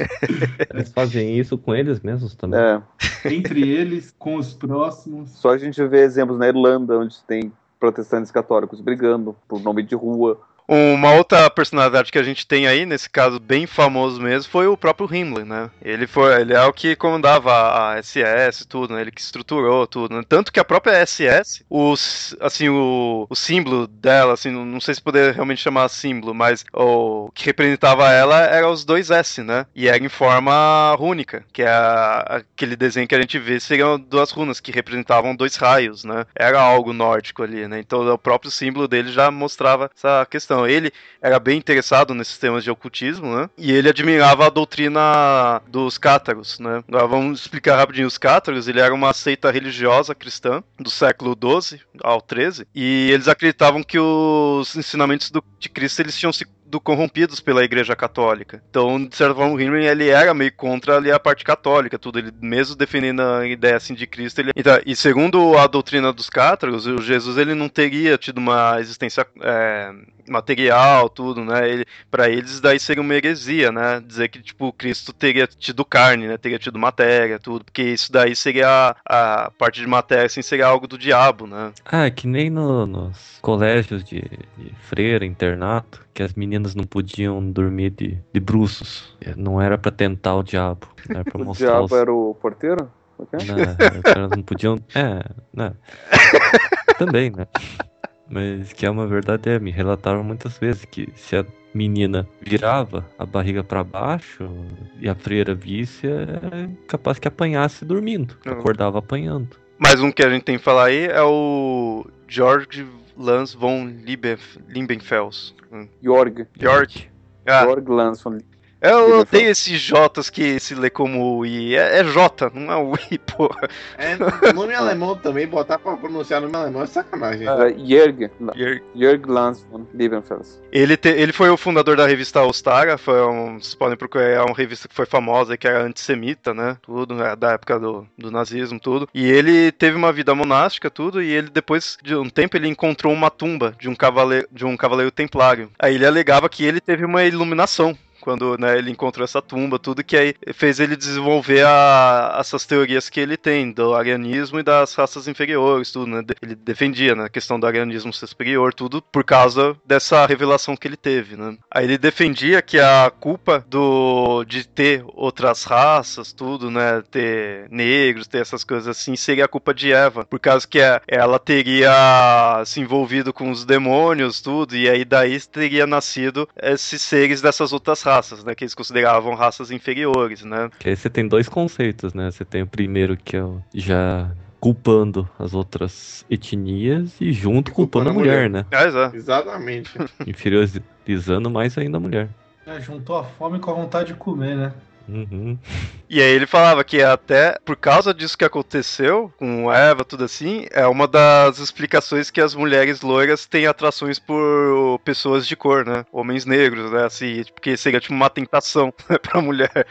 Eles fazem isso com eles mesmos também. É. Entre eles, com os próximos. Só a gente vê exemplos na Irlanda, onde tem protestantes católicos brigando por nome de rua, uma outra personalidade que a gente tem aí, nesse caso bem famoso mesmo, foi o próprio Himmler, né? Ele foi, ele é o que comandava a SS, tudo, né? Ele que estruturou tudo, né? Tanto que a própria SS, os, assim, o, o símbolo dela, assim, não sei se poderia realmente chamar símbolo, mas o que representava ela era os dois S, né? E era em forma rúnica, que é a, aquele desenho que a gente vê seriam duas runas que representavam dois raios, né? Era algo nórdico ali, né? Então o próprio símbolo dele já mostrava essa questão. Ele era bem interessado nesses temas de ocultismo, né? E ele admirava a doutrina dos cátaros, né? Agora vamos explicar rapidinho. Os cátaros, ele era uma seita religiosa cristã do século XII ao XIII, e eles acreditavam que os ensinamentos do, de Cristo eles tinham se do corrompidos pela Igreja Católica. Então, de certa forma, o Henry ele era meio contra ali a parte católica, tudo. Ele mesmo defendendo a ideia assim de Cristo, ele... então, e segundo a doutrina dos cátaros, o Jesus ele não teria tido uma existência é, material, tudo, né? Ele, para eles daí seria uma heresia, né? Dizer que tipo Cristo teria tido carne, né? Teria tido matéria, tudo, porque isso daí seria a, a parte de matéria, assim, seria algo do diabo, né? Ah, é que nem no, nos colégios de, de freira, internato, que as meninas não podiam dormir de, de bruços. Não era para tentar o diabo, era pra mostrar. o diabo os... era o porteiro? Não, elas não podiam. É, né? Também, né? Mas que é uma verdade, é, me relataram muitas vezes que se a menina virava a barriga para baixo e a freira visse, é capaz que apanhasse dormindo, uhum. acordava apanhando. Mais um que a gente tem que falar aí é o George Lance von Liebenfels. Jorg. Jorg. Ah. Jorg Lance von Eu odeio esses Jotas que se lê como I. É, é J, não é o I, porra. É, nome alemão também, botar pra pronunciar nome alemão é sacanagem. Uh, Jörg, Jörg. Jörg Lanz von Liebenfels. Ele, te- ele foi o fundador da revista Ostara, foi um, vocês podem procurar, é uma revista que foi famosa, que era antissemita, né? Tudo, né, da época do, do nazismo, tudo. E ele teve uma vida monástica, tudo, e ele depois de um tempo ele encontrou uma tumba de um cavaleiro, de um cavaleiro templário. Aí ele alegava que ele teve uma iluminação. Quando né, ele encontrou essa tumba, tudo que aí fez ele desenvolver a- essas teorias que ele tem do arianismo e das raças inferiores, tudo, né? Ele defendia né, a questão do arianismo ser superior, tudo por causa dessa revelação que ele teve, né? Aí ele defendia que a culpa do de ter outras raças, tudo, né? Ter negros, ter essas coisas assim, seria a culpa de Eva, por causa que é- ela teria se envolvido com os demônios, tudo, e aí daí teria nascido esses seres dessas outras raças, né? Que eles consideravam raças inferiores, né? Que aí você tem dois conceitos, né? Você tem o primeiro que é o já culpando as outras etnias e junto culpando, Culpando a a mulher, mulher. né? É. Exatamente. Inferiorizando mais ainda a mulher. É, juntou a fome com a vontade de comer, né? Uhum. E aí ele falava que até por causa disso que aconteceu com Eva, tudo assim, é uma das explicações que as mulheres loiras têm atrações por pessoas de cor, né? Homens negros, né? Assim, porque seria tipo uma tentação pra mulher.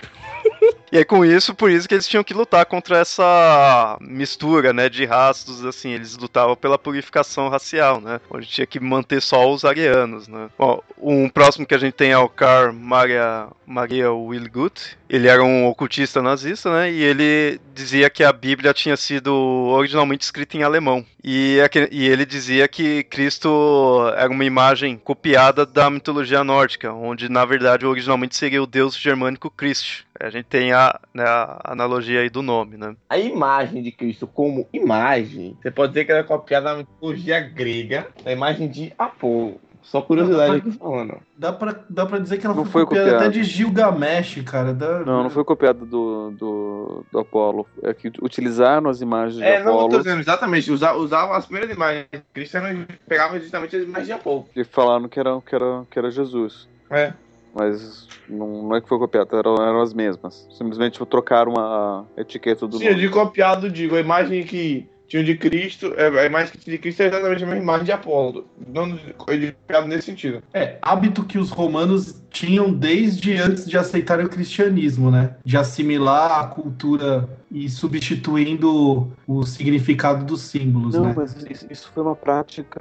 E aí com isso, por isso que eles tinham que lutar contra essa mistura, né, de raças, assim, eles lutavam pela purificação racial, né, onde tinha que manter só os arianos, né. Bom, um próximo que a gente tem é o Karl Maria, Maria Willgut, ele era um ocultista nazista, né, e ele dizia que a Bíblia tinha sido originalmente escrita em alemão, e, aque- e ele dizia que Cristo era uma imagem copiada da mitologia nórdica, onde na verdade originalmente seria o deus germânico Christ. A gente tem a, né, a analogia aí do nome, né? A imagem de Cristo como imagem, você pode dizer que ela é copiada da mitologia grega, da imagem de Apolo. Só curiosidade aqui falando. Dá pra, dá pra dizer que ela Não foi, foi copiada copiado. até de Gilgamesh, cara. Da- Não, não foi copiado do, do, do Apolo. É que utilizaram as imagens É, de não, eu tô Apolo dizendo exatamente. Usa- Usavam as primeiras imagens de Cristo, eram- pegavam justamente as imagens de Apolo. e falaram que era, que era, que era Jesus. É. Mas não, não é que foi copiado, eram, eram as mesmas. Simplesmente tipo, trocaram a etiqueta do Sim, eu nome. de copiado, digo, a imagem que tinha de Cristo, é, a imagem que tinha de Cristo é exatamente a mesma imagem de Apolo. Não de de copiado nesse sentido. É, hábito que os romanos tinham desde antes de aceitarem o cristianismo, né? De assimilar a cultura e substituindo o significado dos símbolos, Não, né? mas isso, foi uma prática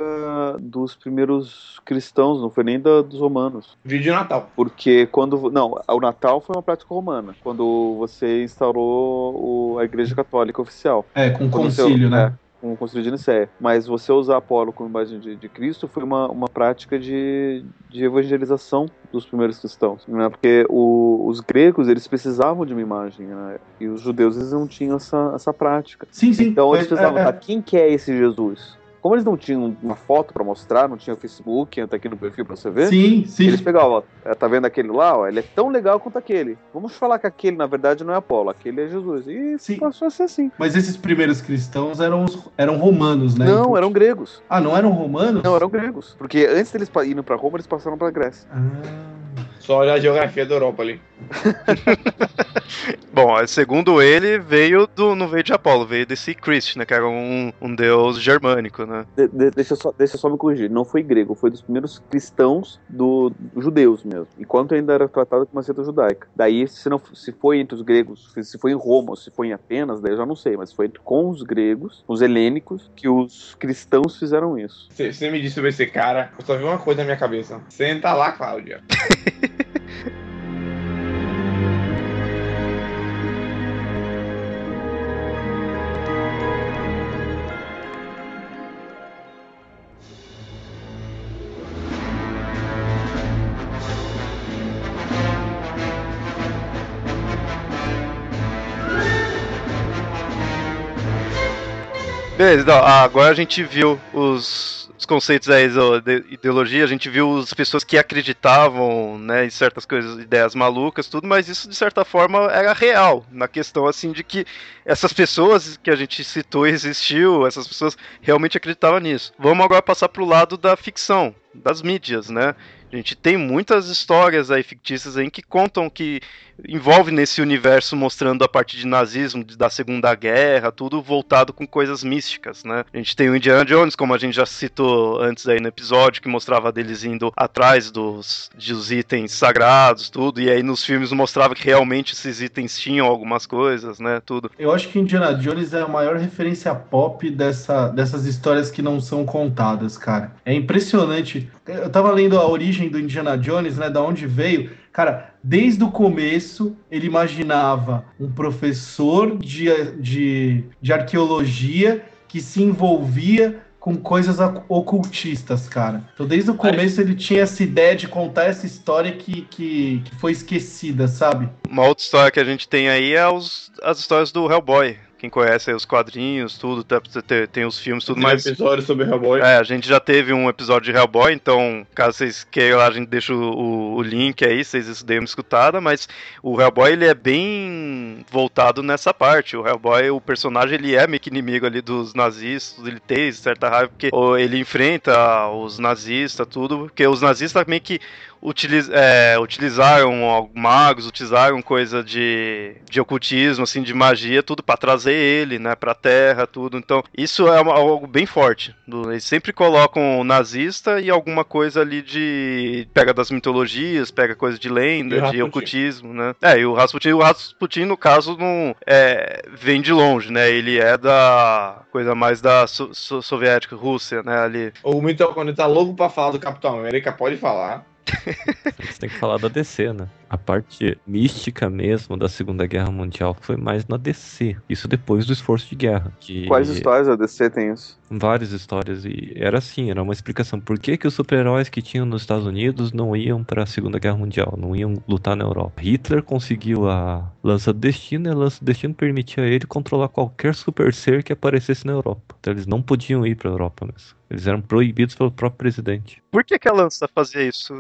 dos primeiros cristãos, não foi nem da, dos romanos. Vídeo de Natal. Porque quando. Não, o Natal foi uma prática romana. Quando você instaurou o- a Igreja Católica Oficial. É, com você- concílio, né? é, com o concílio de Nicéia. Mas você usar Apolo como imagem de, de Cristo foi uma, uma prática de, de evangelização dos primeiros cristãos. Né? Porque o- os gregos, eles precisavam de uma imagem, né? E os judeus, eles não tinham essa, essa prática. Sim, sim. Então eles precisavam, é, tá, é, quem que é esse Jesus? Como eles não tinham uma foto pra mostrar, não tinha o Facebook, tá aqui no perfil pra você ver. Sim, sim. Eles pegavam, ó, é, tá vendo aquele lá, ó, ele é tão legal quanto aquele. Vamos falar que aquele, na verdade, não é Apolo, aquele é Jesus. E Sim. passou a ser assim. Mas esses primeiros cristãos eram, eram romanos, né? Não, Então- eram gregos. Ah, não eram romanos? Não, eram gregos. Porque antes deles irem pra Roma, eles passaram pra Grécia. Ah, Só olhar a geografia da Europa ali. Bom, segundo ele, veio do. não veio de Apolo, veio desse Christ, né? Que era um, um deus germânico, né? De- de- deixa, eu só, deixa eu só me corrigir. Não foi grego, foi dos primeiros cristãos do, dos judeus mesmo. Enquanto ainda era tratado como uma seita judaica. Daí, se, não, se foi entre os gregos, se- foi em Roma ou se foi em Atenas, daí eu já não sei. Mas foi com os gregos, os helênicos, que os cristãos fizeram isso. Você você me disse sobre esse cara, eu só vi uma coisa na minha cabeça. Senta lá, Cláudia. Beleza, então, agora a gente viu os, os conceitos de ideologia, a gente viu as pessoas que acreditavam né, em certas coisas, ideias malucas, tudo, mas isso de certa forma era real, na questão assim de que essas pessoas que a gente citou existiu, essas pessoas realmente acreditavam nisso. Vamos agora passar pro lado da ficção, das mídias, né? A gente tem muitas histórias aí fictícias aí que contam que envolve nesse universo mostrando a parte de nazismo, da Segunda Guerra, tudo voltado com coisas místicas, né? A gente tem o Indiana Jones, como a gente já citou antes aí no episódio, que mostrava deles indo atrás dos, dos itens sagrados, tudo, e aí nos filmes mostrava que realmente esses itens tinham algumas coisas, né? Tudo. Eu acho que Indiana Jones é a maior referência pop dessa, dessas histórias que não são contadas, cara. É impressionante. Eu tava lendo a origem do Indiana Jones, né? Da onde veio. Cara, desde o começo ele imaginava um professor de, de, de arqueologia que se envolvia com coisas ocultistas, cara. Então, desde o começo ele tinha essa ideia de contar essa história que, que, que foi esquecida, sabe? Uma outra história que a gente tem aí é os, as histórias do Hellboy. Quem conhece os quadrinhos, tudo, tem, tem os filmes, tudo mais. episódio sobre Hellboy. É, a gente já teve um episódio de Hellboy, então, caso vocês queiram, a gente deixa o, o link aí, vocês deem uma escutada, mas o Hellboy, ele é bem voltado nessa parte. O Hellboy, o personagem, ele é meio que inimigo ali dos nazistas, ele tem certa raiva, porque ele enfrenta os nazistas, tudo, porque os nazistas meio que utiliz, é, utilizaram magos, utilizaram coisa de, de ocultismo, assim, de magia, tudo para trazer ele, né, pra terra, tudo. Então, isso é algo bem forte. Eles sempre colocam o nazista e alguma coisa ali de. pega das mitologias, pega coisa de lenda, de ocultismo, né? É, e o Rasputin, o Rasputin, no caso, não é, vem de longe, né? Ele é da coisa mais da so, so, soviética, Rússia, né? Ali. O Mitocôndrio tá louco pra falar do Capitão América, pode falar. Você tem que falar da DC, né? A parte mística mesmo da Segunda Guerra Mundial foi mais na DC. Isso depois do esforço de guerra. Que... Quais histórias a DC tem isso? Várias histórias. E era assim, era uma explicação. Por que, que os super-heróis que tinham nos Estados Unidos não iam para a Segunda Guerra Mundial? Não iam lutar na Europa? Hitler conseguiu a Lança do Destino e a Lança do Destino permitia a ele controlar qualquer super ser que aparecesse na Europa. Então eles não podiam ir para a Europa mesmo. Eles eram proibidos pelo próprio presidente. Por que, que a lança fazia isso?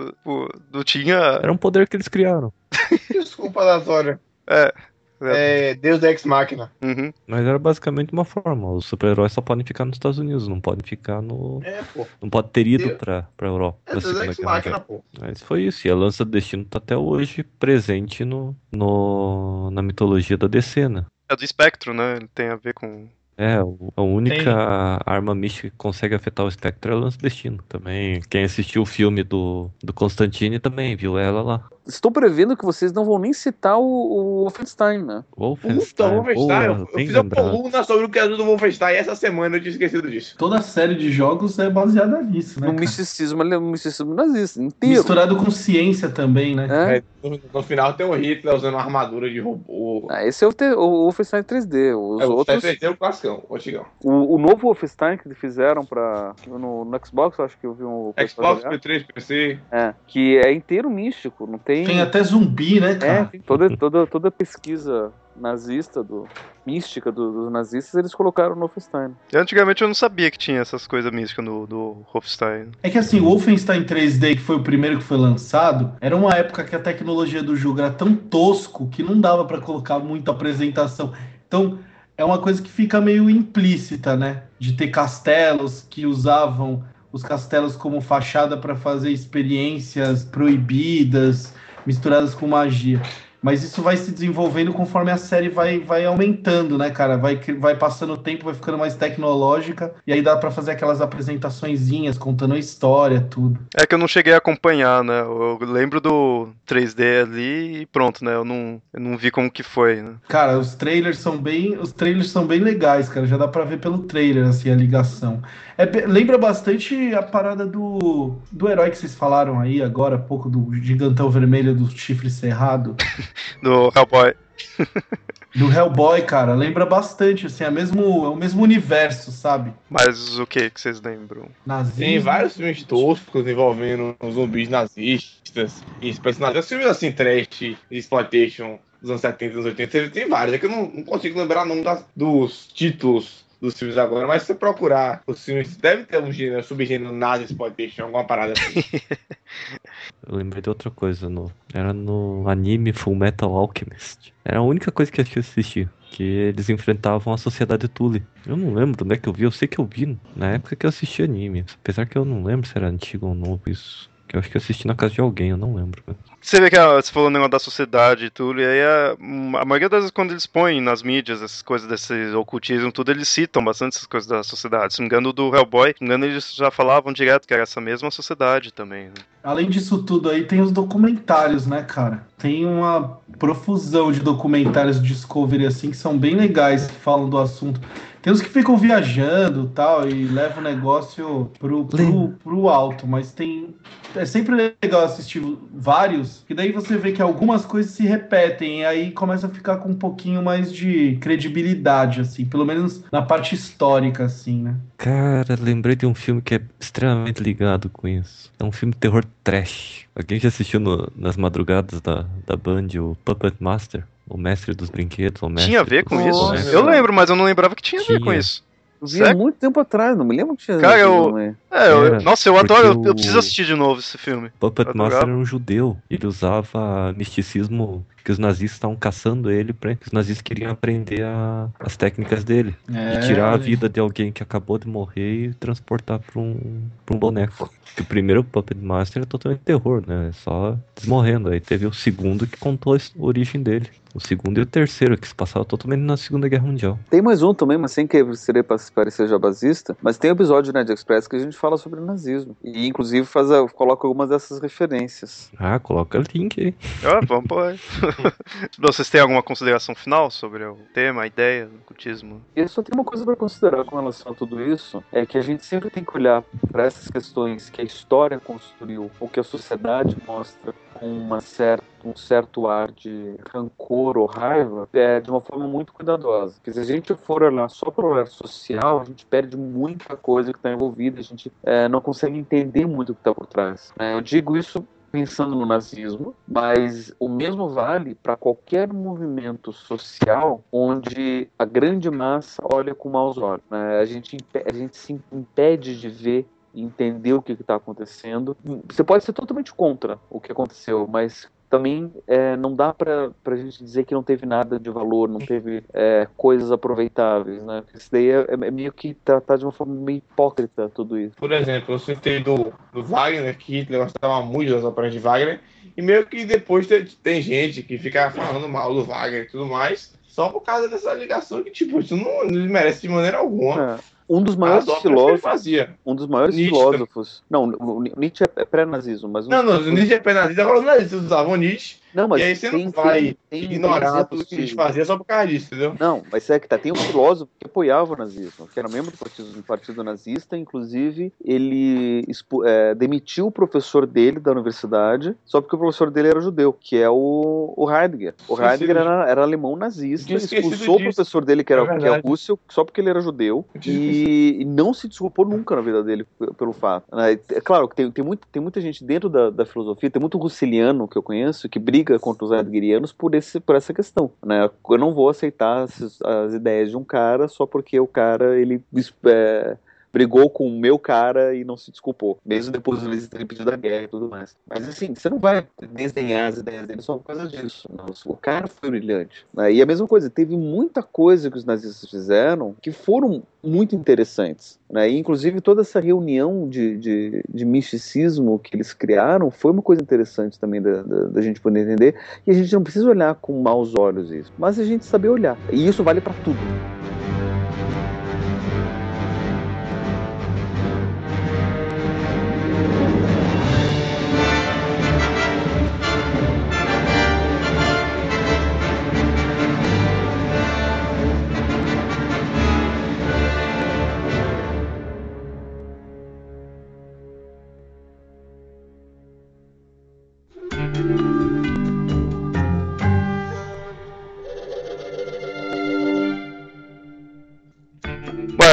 Não tinha. Era um poder que eles criaram. Desculpa, Natória. É. É, Deus Ex Máquina. Uhum. Mas era basicamente uma forma. Os super-heróis só podem ficar nos Estados Unidos, não podem ficar no. É, pô. Não pode ter ido Deus... pra, pra Europa. É Deus Ex Máquina, pô. Mas foi isso. E a Lança do Destino tá até hoje presente no, no, na mitologia da DC, né? É do espectro, né? Ele tem a ver com é, a única Tem. arma mística que consegue afetar o espectro é o Lance Destino. Também, quem assistiu o filme do, do Constantine também viu ela lá. Estou prevendo que vocês não vão nem citar o, o Wolfenstein, né? Wolfenstein. Puta, Wolfenstein. eu, eu fiz uma coluna sobre o que é do Wolfenstein essa semana eu tinha esquecido disso. Toda a série de jogos é baseada nisso, né? No misticismo, no misticismo nazista inteiro. Misturado com ciência também, né? É. É, no, no, final tem o Hitler usando uma armadura de robô. Ah, esse é o, te, o Wolfenstein 3D. Os é, o outros... 3D é o clássico, o antigão. O, o novo Wolfenstein que fizeram pra, no, no Xbox, eu acho que eu vi um. Xbox, P3, PC. É, que é inteiro místico, não tem. Tem até zumbi, né, cara? É, toda, toda, toda pesquisa nazista, do, mística do, dos nazistas, eles colocaram no Wolfenstein. Antigamente eu não sabia que tinha essas coisas místicas no, do Wolfenstein. É que assim, o Wolfenstein 3D, que foi o primeiro que foi lançado, era uma época que a tecnologia do jogo era tão tosco que não dava para colocar muita apresentação. Então, é uma coisa que fica meio implícita, né? De ter castelos que usavam os castelos como fachada para fazer experiências proibidas, misturadas com magia. Mas isso vai se desenvolvendo conforme a série vai, vai aumentando, né, cara? Vai, vai passando o tempo, vai ficando mais tecnológica, e aí dá para fazer aquelas apresentaçõezinhas, contando a história, tudo. É que eu não cheguei a acompanhar, né? Eu lembro do 3D ali e pronto, né? Eu não, eu não vi como que foi, né? Cara, os trailers são bem. Os trailers são bem legais, cara. Já dá pra ver pelo trailer, assim, a ligação. É, lembra bastante a parada do, do herói que vocês falaram aí agora, há pouco, do gigantão vermelho do chifre cerrado. do Hellboy. do Hellboy, cara, lembra bastante, assim, é, mesmo, é o mesmo universo, sabe? Mas o que que vocês lembram? Nazismo. Tem vários filmes toscos envolvendo zumbis nazistas e personagens, filmes assim, trash, exploitation dos anos 70 e anos 80, tem vários, é que eu não, não consigo lembrar o nome das, dos títulos dos filmes agora, mas se você procurar os filmes, deve ter um gênero, subgênero nazi exploitation, alguma parada assim. eu lembrei de outra coisa, no, era no anime Full Metal Alchemist. Era a única coisa que eu assisti. Que eles enfrentavam a sociedade Tule. Eu não lembro onde é que eu vi, eu sei que eu vi na época que eu assisti anime. Apesar que eu não lembro se era antigo ou novo isso. Que eu acho que eu assisti na casa de alguém, eu não lembro. Você vê que você falou o negócio da sociedade e tudo, e aí a, a maioria das vezes quando eles põem nas mídias essas coisas desse ocultismo, tudo, eles citam bastante essas coisas da sociedade. Se não me engano, do Hellboy, se não me engano, eles já falavam direto que era essa mesma sociedade também. né? Além disso tudo aí, tem os documentários, né, cara? Tem uma profusão de documentários de Discovery, assim, que são bem legais, que falam do assunto. Tem uns que ficam viajando e tal, e levam o negócio pro, pro, pro alto, mas tem. É sempre legal assistir vários, que daí você vê que algumas coisas se repetem, e aí começa a ficar com um pouquinho mais de credibilidade, assim, pelo menos na parte histórica, assim, né? Cara, lembrei de um filme que é extremamente ligado com isso. É um filme de terror trash. Alguém já assistiu no- nas madrugadas da, da Band o Puppet Master? O mestre dos brinquedos? O mestre Tinha a ver com dos isso? Eu lembro, mas eu não lembrava que tinha a ver com Tinha. isso. Eu vi há muito tempo atrás, não me lembro que tinha. Cara, eu- é. É, eu- nossa, eu adoro, eu, preciso assistir de novo esse filme. Puppet Master era um judeu. Ele usava misticismo que os nazistas estavam caçando ele para os nazistas queriam aprender a- as técnicas dele. É, E tirar a vida de alguém que acabou de morrer e transportar pra um, pra um boneco. Que o primeiro Puppet Master é totalmente terror, né? É só desmorrendo. Aí teve o segundo que contou a origem dele. O segundo e o terceiro, que se passava totalmente na Segunda Guerra Mundial. Tem mais um também, mas sem que seria para parecer jabazista. Mas tem um episódio do Nerd Express que a gente fala sobre nazismo. E inclusive faz a- coloca algumas dessas referências. Ah, coloca link aí. Ah, vamos pôr. Vocês têm alguma consideração final sobre o tema, a ideia do cultismo? E só tem uma coisa para considerar com relação a tudo isso, é que a gente sempre tem que olhar para essas questões que a história construiu, ou que a sociedade mostra com uma certa, um certo ar de rancor ou raiva, é, de uma forma muito cuidadosa. Porque se a gente for olhar só para o olhar social, a gente perde muita coisa que está envolvida, a gente é, não consegue entender muito o que está por trás. É, eu digo isso pensando no nazismo, mas o mesmo vale para qualquer movimento social onde a grande massa olha com maus olhos. né? A, gente, a gente se impede de ver e entender o que está acontecendo. Você pode ser totalmente contra o que aconteceu, mas também é, não dá para a gente dizer que não teve nada de valor, não teve é, coisas aproveitáveis, né? Isso daí é, é meio que tratar de uma forma meio hipócrita tudo isso. Por exemplo, eu citei do, do Wagner, que Hitler gostava muito das óperas de Wagner, e meio que depois tem, tem gente que fica falando mal do Wagner e tudo mais, só por causa dessa ligação que, tipo, isso não, não merece de maneira alguma. É. Um dos maiores filósofos, um dos maiores Nietzsche filósofos. Não, o Nietzsche é pré-nazismo, mas Não, não, Nietzsche é penalista, agora os nazistas usavam Nietzsche, Não, mas e aí você tem- não vai tem- ignorar tudo que de- Nietzsche fazia só por causa disso, entendeu? Não, mas é que tá. Tem um filósofo que apoiava o nazismo, que era membro do partido, do partido nazista, inclusive ele é, demitiu o professor dele da universidade só porque o professor dele era judeu, que é o, o Heidegger. O Heidegger era, era alemão nazista, expulsou o disso. professor dele, que era, É que é verdade. russo, só porque ele era judeu, e, e não se desculpou nunca na vida dele pelo fato. né? É claro que tem, tem, muito, tem muita gente dentro da, da filosofia, tem muito russeliano que eu conheço que briga contra os heideggerianos por, esse, por essa questão. Né? Eu não vou aceitar as, as ideias de um cara só porque o cara ele é, brigou com o meu cara e não se desculpou, mesmo depois de ter pedido a guerra e tudo mais. Mas assim, você não vai desdenhar as ideias dele só por causa disso. O cara foi brilhante. né? E a mesma coisa, teve muita coisa que os nazistas fizeram que foram muito interessantes. Né? E, inclusive, toda essa reunião de, de, de misticismo que eles criaram foi uma coisa interessante também da, da, da gente poder entender. E a gente não precisa olhar com maus olhos isso, mas a gente saber olhar. E isso vale para tudo.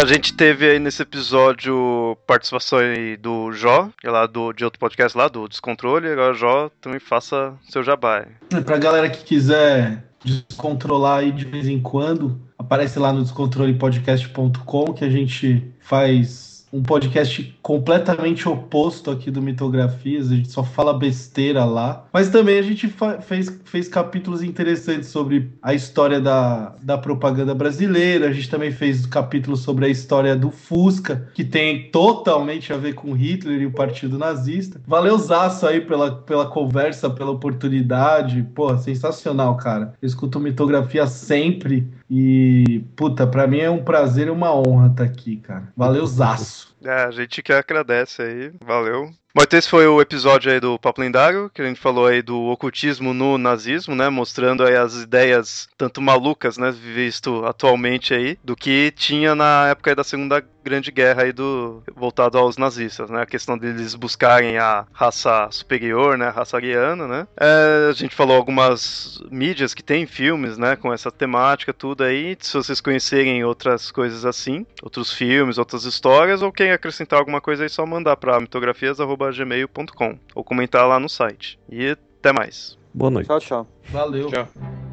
A gente teve aí nesse episódio participação aí do Jó, é lá do, de outro podcast lá, do Descontrole. Agora, Jó, também faça seu jabá. É, Pra galera que quiser descontrolar aí de vez em quando, aparece lá no descontrolepodcast.com que a gente faz um podcast completamente oposto aqui do Mitografias, a gente só fala besteira lá. Mas também a gente fez, fez capítulos interessantes sobre a história da, da propaganda brasileira, a gente também fez capítulos sobre a história do Fusca, que tem totalmente a ver com Hitler e o Partido Nazista. Valeu, Zaço, aí pela, pela conversa, pela oportunidade. Pô, sensacional, cara. Eu escuto mitografia sempre e, puta, pra mim é um prazer e uma honra estar tá aqui, cara. Valeu, Zaço. É, a gente que agradece aí. Valeu. Então esse foi o episódio aí do Papo Lendário, que a gente falou aí do ocultismo no nazismo, né, mostrando aí as ideias tanto malucas, né, visto atualmente aí, do que tinha na época da Segunda Grande Guerra aí do voltado aos nazistas, né, a questão deles buscarem a raça superior, né, a raça ariana, né. É, a gente falou algumas mídias que tem filmes, né, com essa temática, tudo aí, se vocês conhecerem outras coisas assim, outros filmes, outras histórias, ou querem acrescentar alguma coisa aí, só mandar para mitografias.com gmail.com ou comentar lá no site. E até mais. Boa noite. Tchau, tchau. Valeu. Tchau.